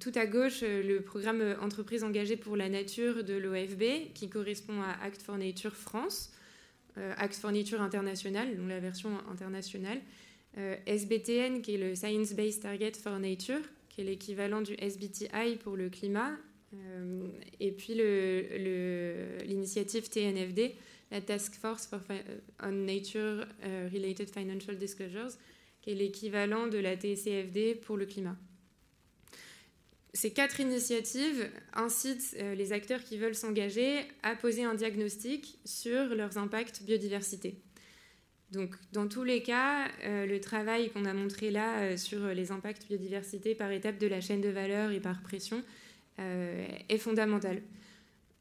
tout à gauche, le programme Entreprises engagées pour la nature de l'OFB, qui correspond à Act for Nature France, Act for Nature International, donc la version internationale, SBTN, qui est le Science Based Target for Nature, qui est l'équivalent du SBTI pour le climat, et puis l'initiative TNFD, la Task Force on Nature euh, Related Financial Disclosures, qui est l'équivalent de la TCFD pour le climat. Ces quatre initiatives incitent euh, les acteurs qui veulent s'engager à poser un diagnostic sur leurs impacts biodiversité. Donc, dans tous les cas, euh, le travail qu'on a montré là euh, sur les impacts biodiversité par étape de la chaîne de valeur et par pression est fondamentale.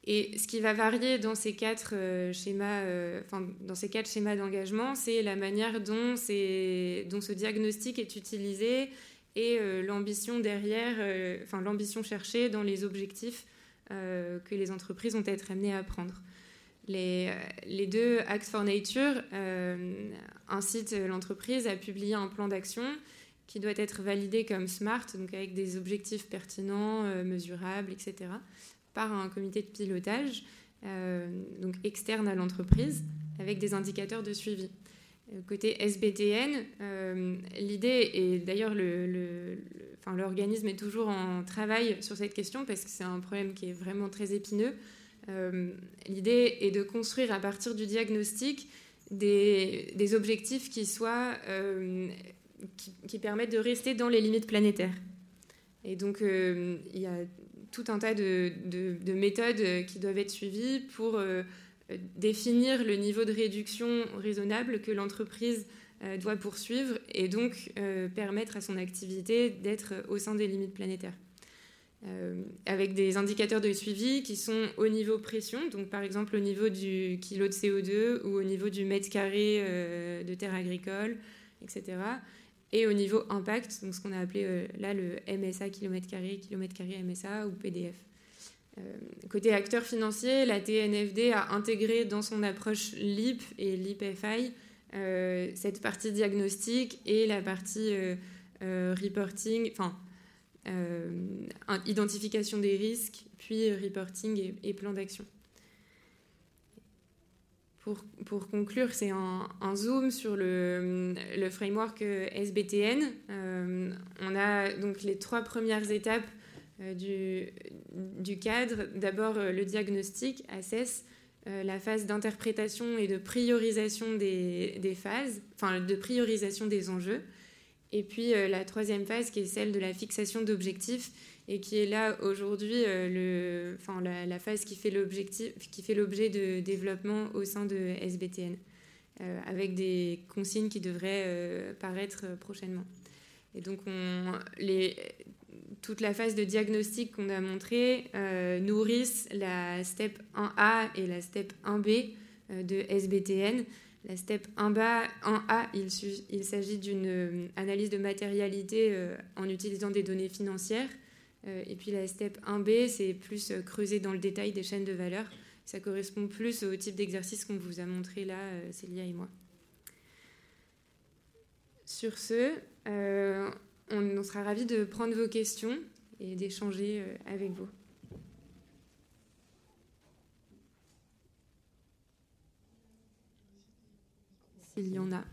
Et ce qui va varier dans ces quatre schémas, enfin, dans ces quatre schémas d'engagement, c'est la manière dont, dont ce diagnostic est utilisé et l'ambition derrière, enfin l'ambition cherchée dans les objectifs que les entreprises vont être amenées à prendre. Les, deux Acts for Nature euh, incitent l'entreprise à publier un plan d'action qui doit être validé comme SMART, donc avec des objectifs pertinents, euh, mesurables, etc., par un comité de pilotage, euh, donc externe à l'entreprise, avec des indicateurs de suivi. Côté SBTN, l'idée, et d'ailleurs l'organisme le, est toujours en travail sur cette question parce que c'est un problème qui est vraiment très épineux, euh, l'idée est de construire à partir du diagnostic des, objectifs qui, soient, euh, qui, permettent de rester dans les limites planétaires. Et donc, euh, il y a tout un tas de, de, méthodes qui doivent être suivies pour définir le niveau de réduction raisonnable que l'entreprise doit poursuivre et donc permettre à son activité d'être au sein des limites planétaires. Euh, avec des indicateurs de suivi qui sont au niveau pression, donc par exemple au niveau du kilo de CO2 ou au niveau du mètre carré euh, de terre agricole, etc. Et au niveau impact, donc ce qu'on a appelé euh, là le MSA kilomètre carré, kilomètre carré MSA ou PDF. côté acteur financier, la TNFD a intégré dans son approche LIP et LIP-FI cette partie diagnostic et la partie reporting, enfin euh, identification des risques, puis reporting et, plan d'action. Pour, conclure, c'est un, zoom sur le, framework SBTN. Euh, on a donc les trois premières étapes euh, du, cadre. D'abord, le diagnostic, assess, la phase d'interprétation et de priorisation des, phases, enfin de priorisation des enjeux. Et puis euh, la troisième phase qui est celle de la fixation d'objectifs et qui est là aujourd'hui euh, enfin, la, phase qui fait l'objet de développement au sein de SBTN, euh, avec des consignes qui devraient paraître prochainement. Et donc toute la phase de diagnostic qu'on a montrée nourrissent la step 1A et la step 1B de SBTN. La step 1A, il, s'agit d'une euh, analyse de matérialité euh, en utilisant des données financières. Euh, et puis la step 1B, c'est plus creuser dans le détail des chaînes de valeur. Ça correspond plus au type d'exercice qu'on vous a montré là, Célia et moi. Sur ce, on sera ravis de prendre vos questions et d'échanger avec vous. Il y en a.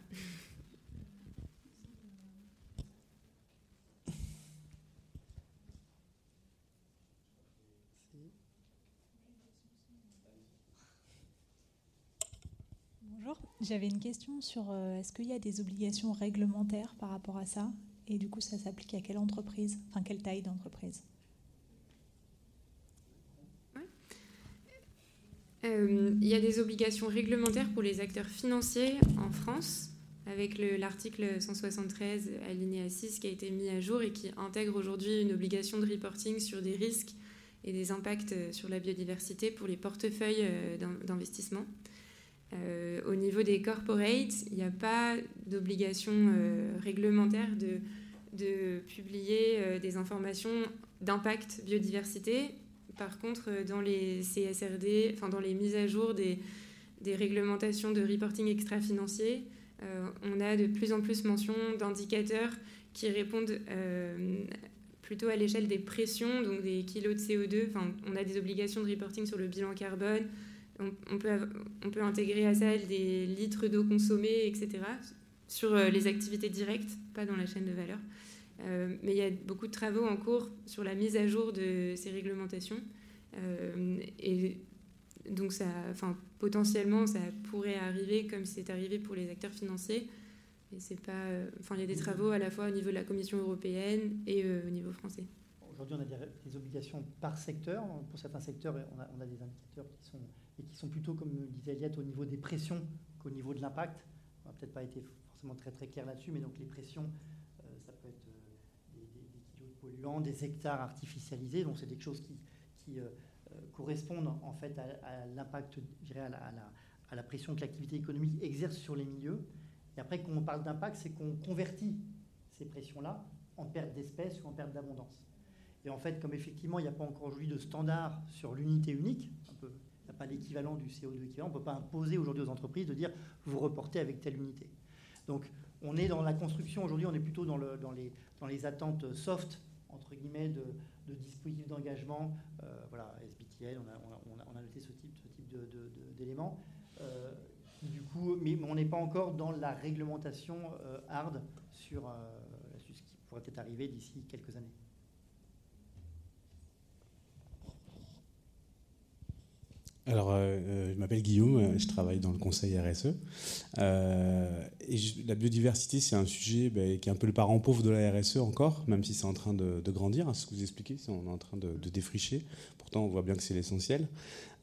Bonjour, j'avais une question sur euh, est-ce qu'il y a des obligations réglementaires par rapport à ça Et du coup, ça s'applique à quelle entreprise? Enfin, quelle taille d'entreprise?
Euh, il y a des obligations réglementaires pour les acteurs financiers en France, avec l'article 173 alinéa 6 qui a été mis à jour et qui intègre aujourd'hui une obligation de reporting sur des risques et des impacts sur la biodiversité pour les portefeuilles euh, d'investissement. Euh, au niveau des corporates, il n'y a pas d'obligation réglementaire de, publier des informations d'impact biodiversité par contre, euh, dans les CSRD, enfin dans les mises à jour des, des réglementations de reporting extra-financier, euh, on a de plus en plus mention d'indicateurs qui répondent euh, plutôt à l'échelle des pressions, donc des kilos de CO2. Enfin, on a des obligations de reporting sur le bilan carbone. On, peut, intégrer à ça des litres d'eau consommée, etc. Sur les activités directes, pas dans la chaîne de valeur. Euh, mais il y a beaucoup de travaux en cours sur la mise à jour de ces réglementations. Euh, et donc, ça, enfin, potentiellement, ça pourrait arriver comme c'est arrivé pour les acteurs financiers. Et c'est pas, euh, enfin, il y a des travaux à la fois au niveau de la Commission européenne et au niveau français.
Aujourd'hui, on a des, obligations par secteur. Pour certains secteurs, on a, des indicateurs qui sont, et qui sont plutôt, comme disait Eliette, au niveau des pressions qu'au niveau de l'impact. On n'a peut-être pas été forcément très très clair là-dessus, mais donc les pressions, ça peut être polluants, des hectares artificialisés. Donc c'est des choses qui, correspondent en fait à, l'impact, je dirais, à la, pression que l'activité économique exerce sur les milieux. Et après, quand on parle d'impact, c'est qu'on convertit ces pressions-là en perte d'espèces ou en perte d'abondance. Et en fait, comme effectivement, il n'y a pas encore aujourd'hui de standard sur l'unité unique, il n'y pas l'équivalent du CO2 équivalent, on ne peut pas imposer aujourd'hui aux entreprises de dire vous reportez avec telle unité. Donc, on est dans la construction aujourd'hui, on est plutôt dans, le, dans, les, dans les attentes soft, entre guillemets, de, dispositifs d'engagement. Euh, voilà, SBTL, on a, on, a, noté ce type, ce type d'éléments. Euh, du coup, mais on n'est pas encore dans la réglementation euh, hard sur, sur ce qui pourrait peut-être arriver d'ici quelques années.
Alors, euh, euh, je m'appelle Guillaume, euh, je travaille dans le conseil RSE. et la biodiversité, c'est un sujet ben, qui est un peu le parent pauvre de la RSE encore, même si c'est en train de, grandir, ce que vous expliquez, on est en train de, défricher. Pourtant, on voit bien que c'est l'essentiel.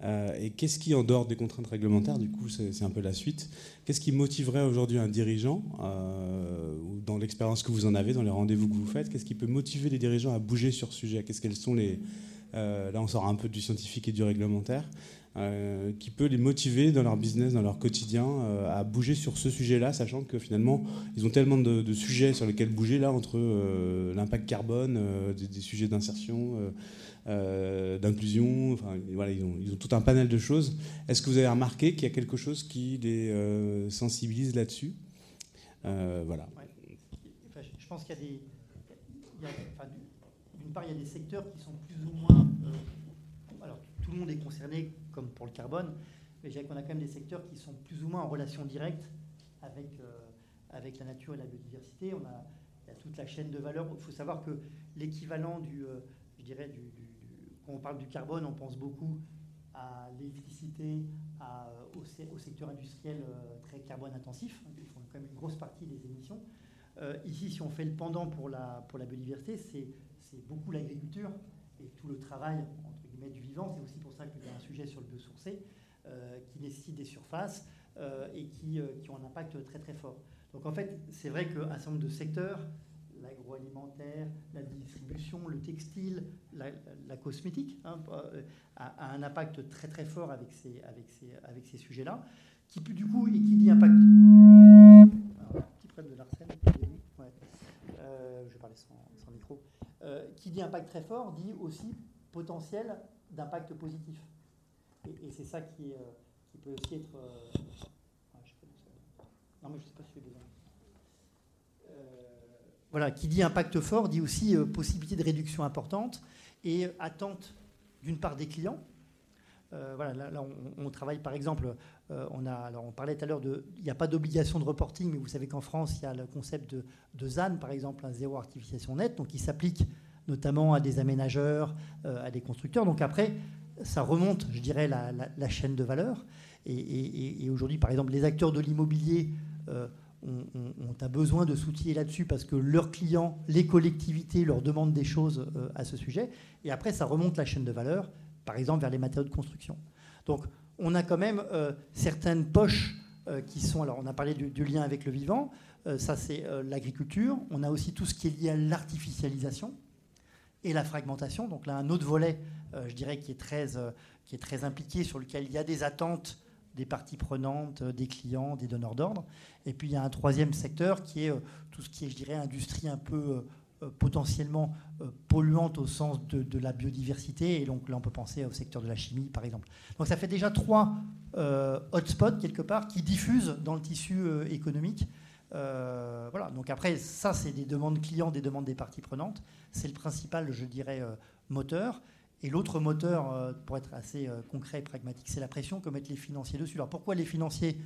et qu'est-ce qui, en dehors des contraintes réglementaires, du coup, c'est un peu la suite, qu'est-ce qui motiverait aujourd'hui un dirigeant, dans l'expérience que vous en avez, dans les rendez-vous que vous faites, qu'est-ce qui peut motiver les dirigeants à bouger sur ce sujet? Qu'est-ce qu'elles sont les... là, on sort un peu du scientifique et du réglementaire. Euh, qui peut les motiver dans leur business, dans leur quotidien, euh, à bouger sur ce sujet-là, sachant que finalement, ils ont tellement de, sujets sur lesquels bouger, là, entre euh, l'impact carbone, des, sujets d'insertion, d'inclusion, enfin, voilà, ils ont, ils ont, tout un panel de choses. Est-ce que vous avez remarqué qu'il y a quelque chose qui les sensibilise là-dessus? Voilà.
je pense qu'il y a des... D'une part, il y a des secteurs qui sont plus ou moins tout le monde est concerné, comme pour le carbone, mais je dirais qu'on a quand même des secteurs qui sont plus ou moins en relation directe avec, euh, avec la nature et la biodiversité. On a, il y a toute la chaîne de valeur. Il faut savoir que l'équivalent du, euh, je dirais, du, quand on parle du carbone, on pense beaucoup à l'électricité, euh, au, secteur industriel très carbone intensif, qui font quand même une grosse partie des émissions. ici, si on fait le pendant pour la, pour la biodiversité, c'est beaucoup l'agriculture et tout le travail du vivant. C'est aussi pour ça qu'il y a un sujet sur le biosourcé euh, qui nécessite des surfaces euh, et qui, euh, qui, ont un impact très très fort. Donc en fait, c'est vrai qu'un certain nombre de secteurs, l'agroalimentaire, la distribution, le textile, la, cosmétique, hein, a, un impact très très fort avec ces, avec ces, avec ces sujets-là, qui du coup, et qui dit impact... Alors, petit problème de l'arsène, je vais parler sans micro. Qui dit impact très fort, dit aussi potentiel d'impact positif. Et, c'est ça qui, euh, qui, peut aussi être. Euh, non, mais je ne sais pas si j'ai besoin. Euh, voilà, qui dit impact fort dit aussi possibilité de réduction importante et attente d'une part des clients. Voilà, là, on, travaille par exemple, on, a, alors on parlait tout à l'heure de, il n'y a pas d'obligation de reporting, mais vous savez qu'en France, il y a le concept de, de ZAN, par exemple, un zéro artificialisation nette, donc il s'applique notamment à des aménageurs, euh, à des constructeurs. Donc après, ça remonte, je dirais, la, chaîne de valeur. Et, aujourd'hui, par exemple, les acteurs de l'immobilier euh, ont, besoin de s'outiller là-dessus parce que leurs clients, les collectivités leur demandent des choses euh, à ce sujet. Et après, ça remonte la chaîne de valeur, par exemple, vers les matériaux de construction. Donc, on a quand même certaines poches qui sont. Alors, on a parlé du, lien avec le vivant. ça, c'est l'agriculture. On a aussi tout ce qui est lié à l'artificialisation et la fragmentation. Donc là, un autre volet, euh, je dirais, qui est, très, euh, impliqué, sur lequel il y a des attentes des parties prenantes, euh, des clients, des donneurs d'ordre. Et puis il y a un troisième secteur qui est tout ce qui est, je dirais, industrie un peu potentiellement polluante au sens de, la biodiversité. Et donc là, on peut penser au secteur de la chimie, par exemple. Donc ça fait déjà trois hotspots, quelque part, qui diffusent dans le tissu économique euh, voilà, donc après, ça, c'est des demandes clients, des demandes des parties prenantes. C'est le principal, je dirais, euh, moteur. Et l'autre moteur, euh, pour être assez concret et pragmatique, c'est la pression que mettent les financiers dessus. Alors pourquoi les financiers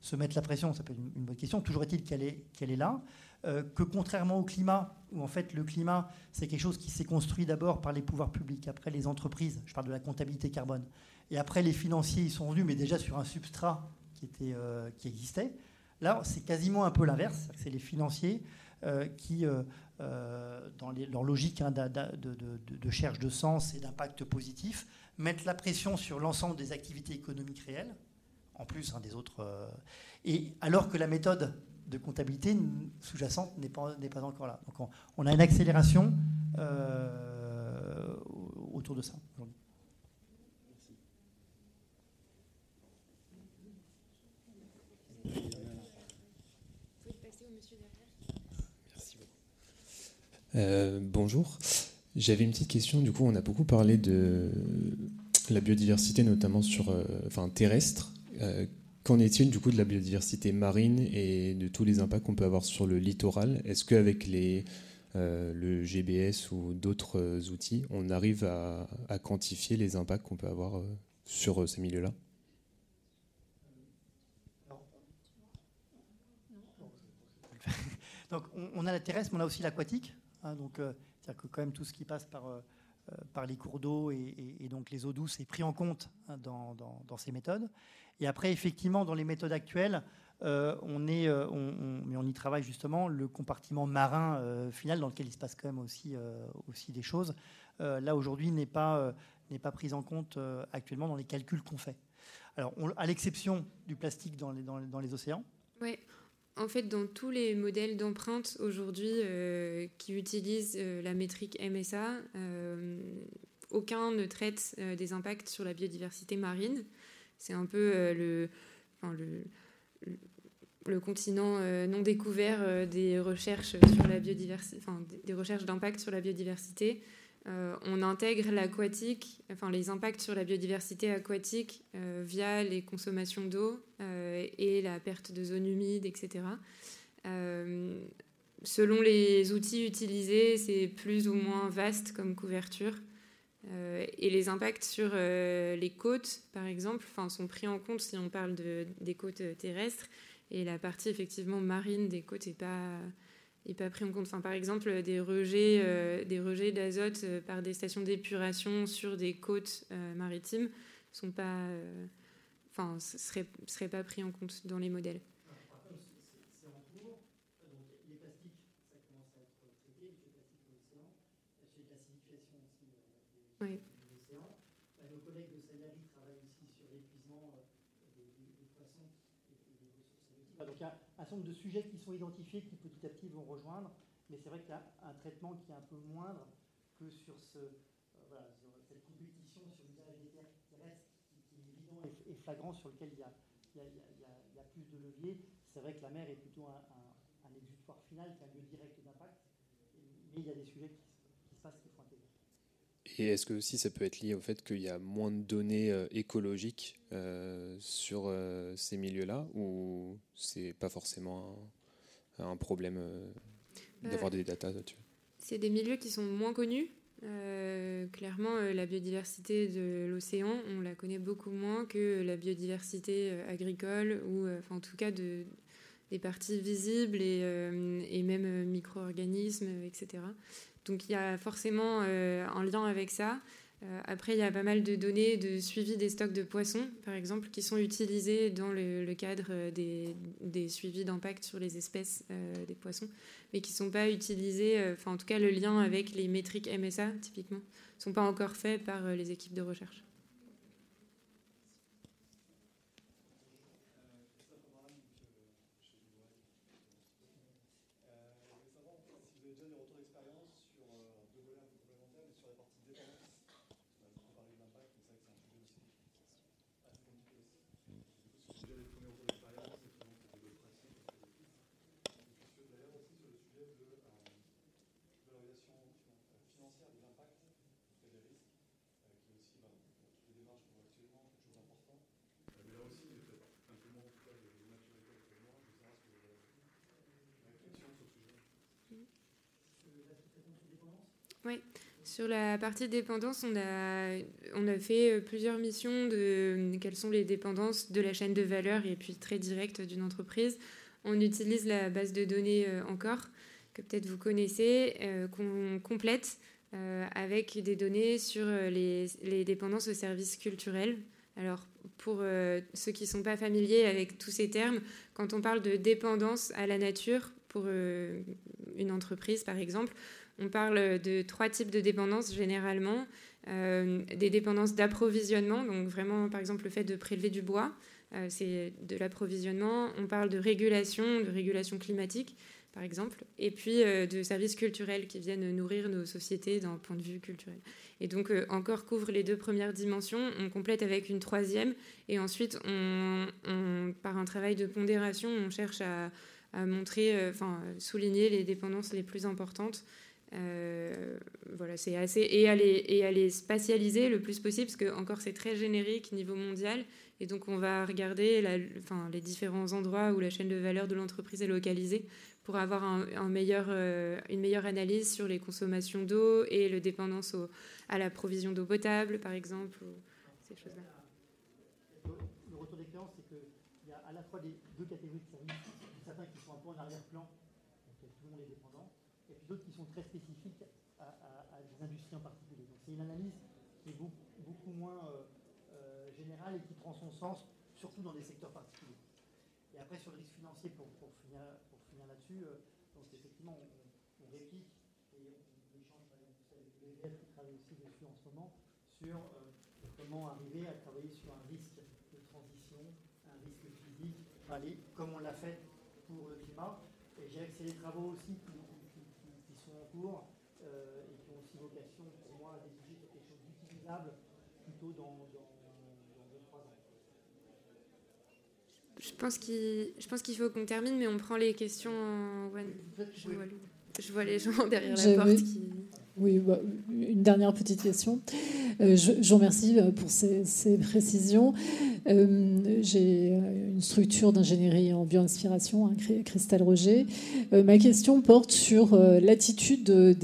se mettent la pression? Ça peut être une, bonne question. Toujours est-il qu'elle est, qu'elle est là. Que contrairement au climat, où en fait le climat, c'est quelque chose qui s'est construit d'abord par les pouvoirs publics, après les entreprises, je parle de la comptabilité carbone, et après les financiers, ils sont venus, mais déjà sur un substrat qui, était, qui existait. Là, c'est quasiment un peu l'inverse. C'est les financiers euh, qui, euh, euh, dans leur logique hein, de, de, cherche de sens et d'impact positif, mettent la pression sur l'ensemble des activités économiques réelles, en plus hein, des autres. et alors que la méthode de comptabilité sous-jacente n'est pas, pas encore là. Donc on, a une accélération autour de ça.
Euh, bonjour. J'avais une petite question. Du coup, on a beaucoup parlé de la biodiversité, notamment sur, euh, enfin, terrestre. Euh, qu'en est-il du coup de la biodiversité marine et de tous les impacts qu'on peut avoir sur le littoral? Est-ce qu'avec les, le GBS ou d'autres outils, on arrive à, quantifier les impacts qu'on peut avoir sur ces milieux-là?
Donc, on, a la terrestre, mais on a aussi l'aquatique. Hein, donc, euh, c'est-à-dire que quand même tout ce qui passe par, euh, euh, par les cours d'eau et, donc les eaux douces est pris en compte hein, dans, ces méthodes. Et après, effectivement, dans les méthodes actuelles, on est, mais on y travaille justement, le compartiment marin final dans lequel il se passe quand même aussi, aussi des choses. là aujourd'hui n'est pas, n'est pas pris en compte actuellement dans les calculs qu'on fait. Alors, à l'exception du plastique dans les, dans, les océans.
Oui, en fait, dans tous les modèles d'empreinte aujourd'hui euh, qui utilisent euh, la métrique MSA, euh, aucun ne traite des impacts sur la biodiversité marine. C'est un peu le, le, continent non découvert biodiversité, des recherches d'impact sur la biodiversité. Euh, on intègre l'aquatique, enfin les impacts sur la biodiversité aquatique euh, via les consommations d'eau euh, et la perte de zones humides, etc. selon les outils utilisés, c'est plus ou moins vaste comme couverture. Et les impacts sur les côtes, par exemple, sont pris en compte si on parle des côtes terrestres. Et la partie effectivement marine des côtes n'est pas et pas pris en compte. Par exemple, des rejets, euh, des rejets d'azote euh, par des stations d'épuration sur des côtes euh, maritimes enfin, seraient, seraient pas pris en compte dans les modèles. C'est en cours. Donc, les plastiques, ça commence à être traité, les plastiques dans l'océan. Sur les classifications aussi Nos collègues de Sayari travaillent aussi sur l'épuisement des, poissons et des ressources Donc, il y a un certain nombre de sujets qui sont identifiés qui petit à petit vont rejoindre, mais c'est vrai qu'il y a un traitement qui est un peu moindre que sur, euh, cette compétition sur l'usage des terres terrestres qui, qui, est évident et, flagrant, sur lequel il y a, a, a, a plus de levier. C'est vrai que la mer est plutôt un, un, un exutoire final qu'un lieu direct d'impact, mais il y a des sujets qui, qui se passent qu'il faut intégrer.
Et est-ce que aussi ça peut être lié au fait qu'il y a moins de données euh, écologiques euh, sur euh, ces milieux-là ou c'est pas forcément un, un problème d'avoir des datas là-dessus
C'est des milieux qui sont moins connus. clairement, la biodiversité de l'océan, on la connaît beaucoup moins que la biodiversité agricole ou en tout cas de, des parties visibles et, et même micro-organismes, etc. Donc il y a forcément euh, un lien avec ça. Euh, après, il y a pas mal de données de suivi des stocks de poissons, par exemple, qui sont utilisées dans le, cadre des, des suivis d'impact sur les espèces euh, des poissons, mais qui ne sont pas utilisées, enfin en tout cas le lien avec les métriques MSA, typiquement, ne sont pas encore faits par les équipes de recherche. Oui, sur la partie dépendance, on a, on a fait euh, plusieurs missions de quelles sont les dépendances de la chaîne de valeur et puis très directe d'une entreprise. On utilise la base de données euh, encore, que peut-être vous connaissez, euh, qu'on complète avec des données sur les, les, dépendances aux services culturels. Alors, pour ceux qui ne sont pas familiers avec tous ces termes, quand on parle de dépendance à la nature pour une entreprise, par exemple, on parle de trois types de dépendances généralement. Euh, des dépendances d'approvisionnement, donc vraiment par exemple le fait de prélever du bois, euh, c'est de l'approvisionnement. On parle de régulation, de régulation climatique, par exemple, et puis de services culturels qui viennent nourrir nos sociétés d'un point de vue culturel. Et donc, encore couvre les deux premières dimensions, on complète avec une troisième, et ensuite, on, par un travail de pondération, on cherche à, à montrer, enfin, souligner les dépendances les plus importantes euh, voilà, c'est assez et à, les, et à les spatialiser le plus possible parce que encore c'est très générique niveau mondial et donc on va regarder enfin, les différents endroits où la chaîne de valeur de l'entreprise est localisée pour avoir un, meilleur, euh, une meilleure analyse sur les consommations d'eau et le dépendance à la provision d'eau potable par exemple ces choses-là.
Le retour d'expérience, c'est qu'il y a à la fois des deux catégories de services, certains qui sont un peu en arrière-plan d'autres qui sont très spécifiques à, des industries en particulier. Donc c'est une analyse qui est beaucoup, moins euh, euh, générale et qui prend son sens surtout dans des secteurs particuliers. Et après sur le risque financier, pour, pour finir, là-dessus, euh, donc effectivement on, réplique et on échange avec le VF qui travaille aussi dessus en ce moment sur comment arriver à travailler sur un risque de transition, un risque physique, comme on l'a fait pour le climat. Et j'ai accéléré les travaux aussi qui euh, et qui ont aussi vocation, pour moi, à décider quelque chose d'utilisable plutôt dans, dans, dans 2-3 ans.
Je pense qu'il faut qu'on termine, mais on prend les questions en one. Je vois, je vois les gens derrière la porte qui.
Oui, bah, une dernière petite question. Euh, je, je, vous remercie euh, pour ces, ces précisions. Euh, j'ai une structure d'ingénierie en bioinspiration, hein, Cristal Roger. ma question porte sur l'attitude de,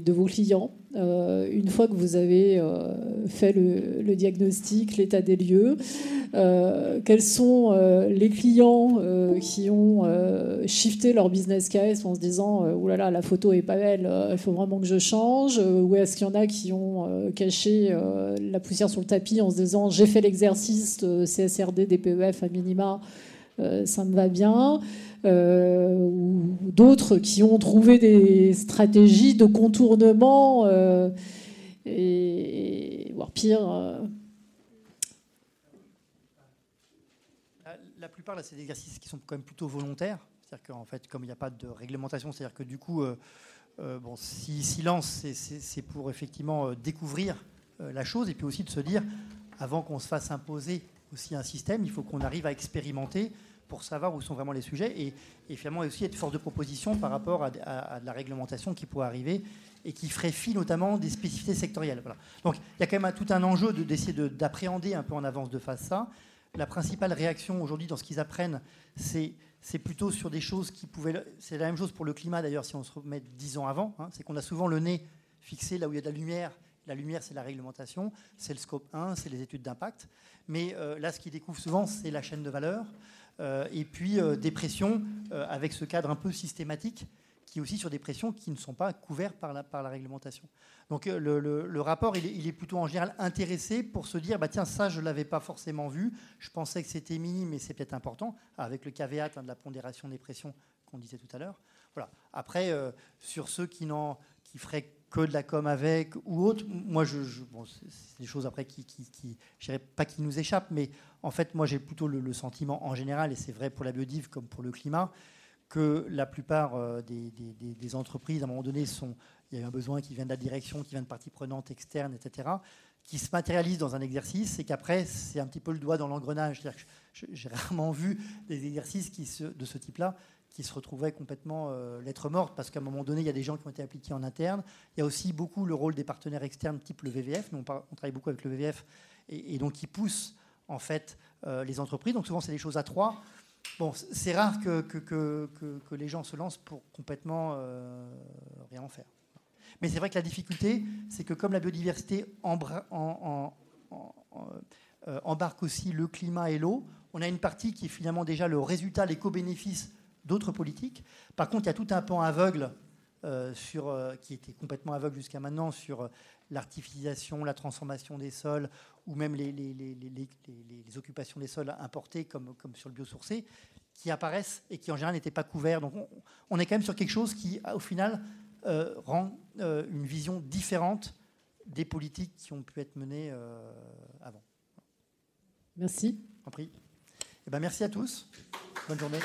de vos clients euh, une fois que vous avez euh, fait le, diagnostic, l'état des lieux, euh, quels sont les clients qui ont shifté leur business case en se disant Ouh là là, la photo est pas belle, il faut vraiment que je change. Ou est-ce qu'il y en a qui ont caché la poussière sur le tapis en se disant J'ai fait l'exercice CSRD, DPEF à minima, ça me va bien euh, ou d'autres qui ont trouvé des stratégies de contournement euh, et, voire pire. Euh.
La, plupart, là, c'est des exercices qui sont quand même plutôt volontaires. C'est-à-dire qu'en fait, comme il n'y a pas de réglementation, c'est-à-dire que du coup, bon, si silence, c'est pour effectivement découvrir la chose et puis aussi de se dire, avant qu'on se fasse imposer aussi un système, il faut qu'on arrive à expérimenter pour savoir où sont vraiment les sujets et, finalement aussi être force de proposition par rapport à, de la réglementation qui pourrait arriver et qui ferait fi notamment des spécificités sectorielles. Donc il y a quand même tout un enjeu d'essayer d'appréhender un peu en avance de face ça. La principale réaction aujourd'hui dans ce qu'ils apprennent, c'est c'est plutôt sur des choses qui pouvaient. C'est la même chose pour le climat d'ailleurs, si on se remet dix ans avant. Hein, c'est qu'on a souvent le nez fixé là où il y a de la lumière. La lumière, c'est la réglementation, c'est le scope 1, c'est les études d'impact. Mais euh, là, ce qu'ils découvrent souvent, c'est la chaîne de valeur, et puis euh, des pressions euh, avec ce cadre un peu systématique qui est aussi sur des pressions qui ne sont pas couvertes par la, par la réglementation. Donc le, rapport, il est, plutôt en général intéressé pour se dire, bah, tiens, ça, je ne l'avais pas forcément vu, je pensais que c'était minime, mais c'est peut-être important, avec le caveat hein, de la pondération des pressions qu'on disait tout à l'heure. Voilà. Après, sur ceux qui, qui feraient que de la com avec ou autre. Moi, je, c'est des choses après qui, qui, qui je dirais pas qui nous échappent, mais en fait, moi, j'ai plutôt le, sentiment en général, et c'est vrai pour la biodive comme pour le climat, que la plupart euh, des, des, entreprises, à un moment donné, sont, il y a eu un besoin qui vient de la direction, qui vient de parties prenantes externes, etc., qui se matérialise dans un exercice, et qu'après, c'est un petit peu le doigt dans l'engrenage. J'ai rarement vu des exercices qui de ce type-là qui se retrouvaient complètement euh, lettre morte, parce qu'à un moment donné, il y a des gens qui ont été appliqués en interne. Il y a aussi beaucoup le rôle des partenaires externes, type le VVF. Nous, on, travaille beaucoup avec le VVF, et, donc qui poussent en fait euh, les entreprises. Donc souvent, c'est des choses à trois. Bon, c'est rare que, que, que, que, les gens se lancent pour complètement euh, rien en faire. Mais c'est vrai que la difficulté, c'est que comme la biodiversité embarque aussi le climat et l'eau, on a une partie qui est finalement déjà le résultat, l'éco-bénéfice d'autres politiques. Par contre, il y a tout un pan aveugle euh, sur, euh, qui était complètement aveugle jusqu'à maintenant sur euh, l'artificialisation, la transformation des sols ou même les, les, les, les, occupations des sols importés comme, comme sur le biosourcé qui apparaissent et qui en général n'étaient pas couverts. Donc on, est quand même sur quelque chose qui, au final, rend une vision différente des politiques qui ont pu être menées avant.
Merci.
Eh ben, merci à tous. Bonne journée.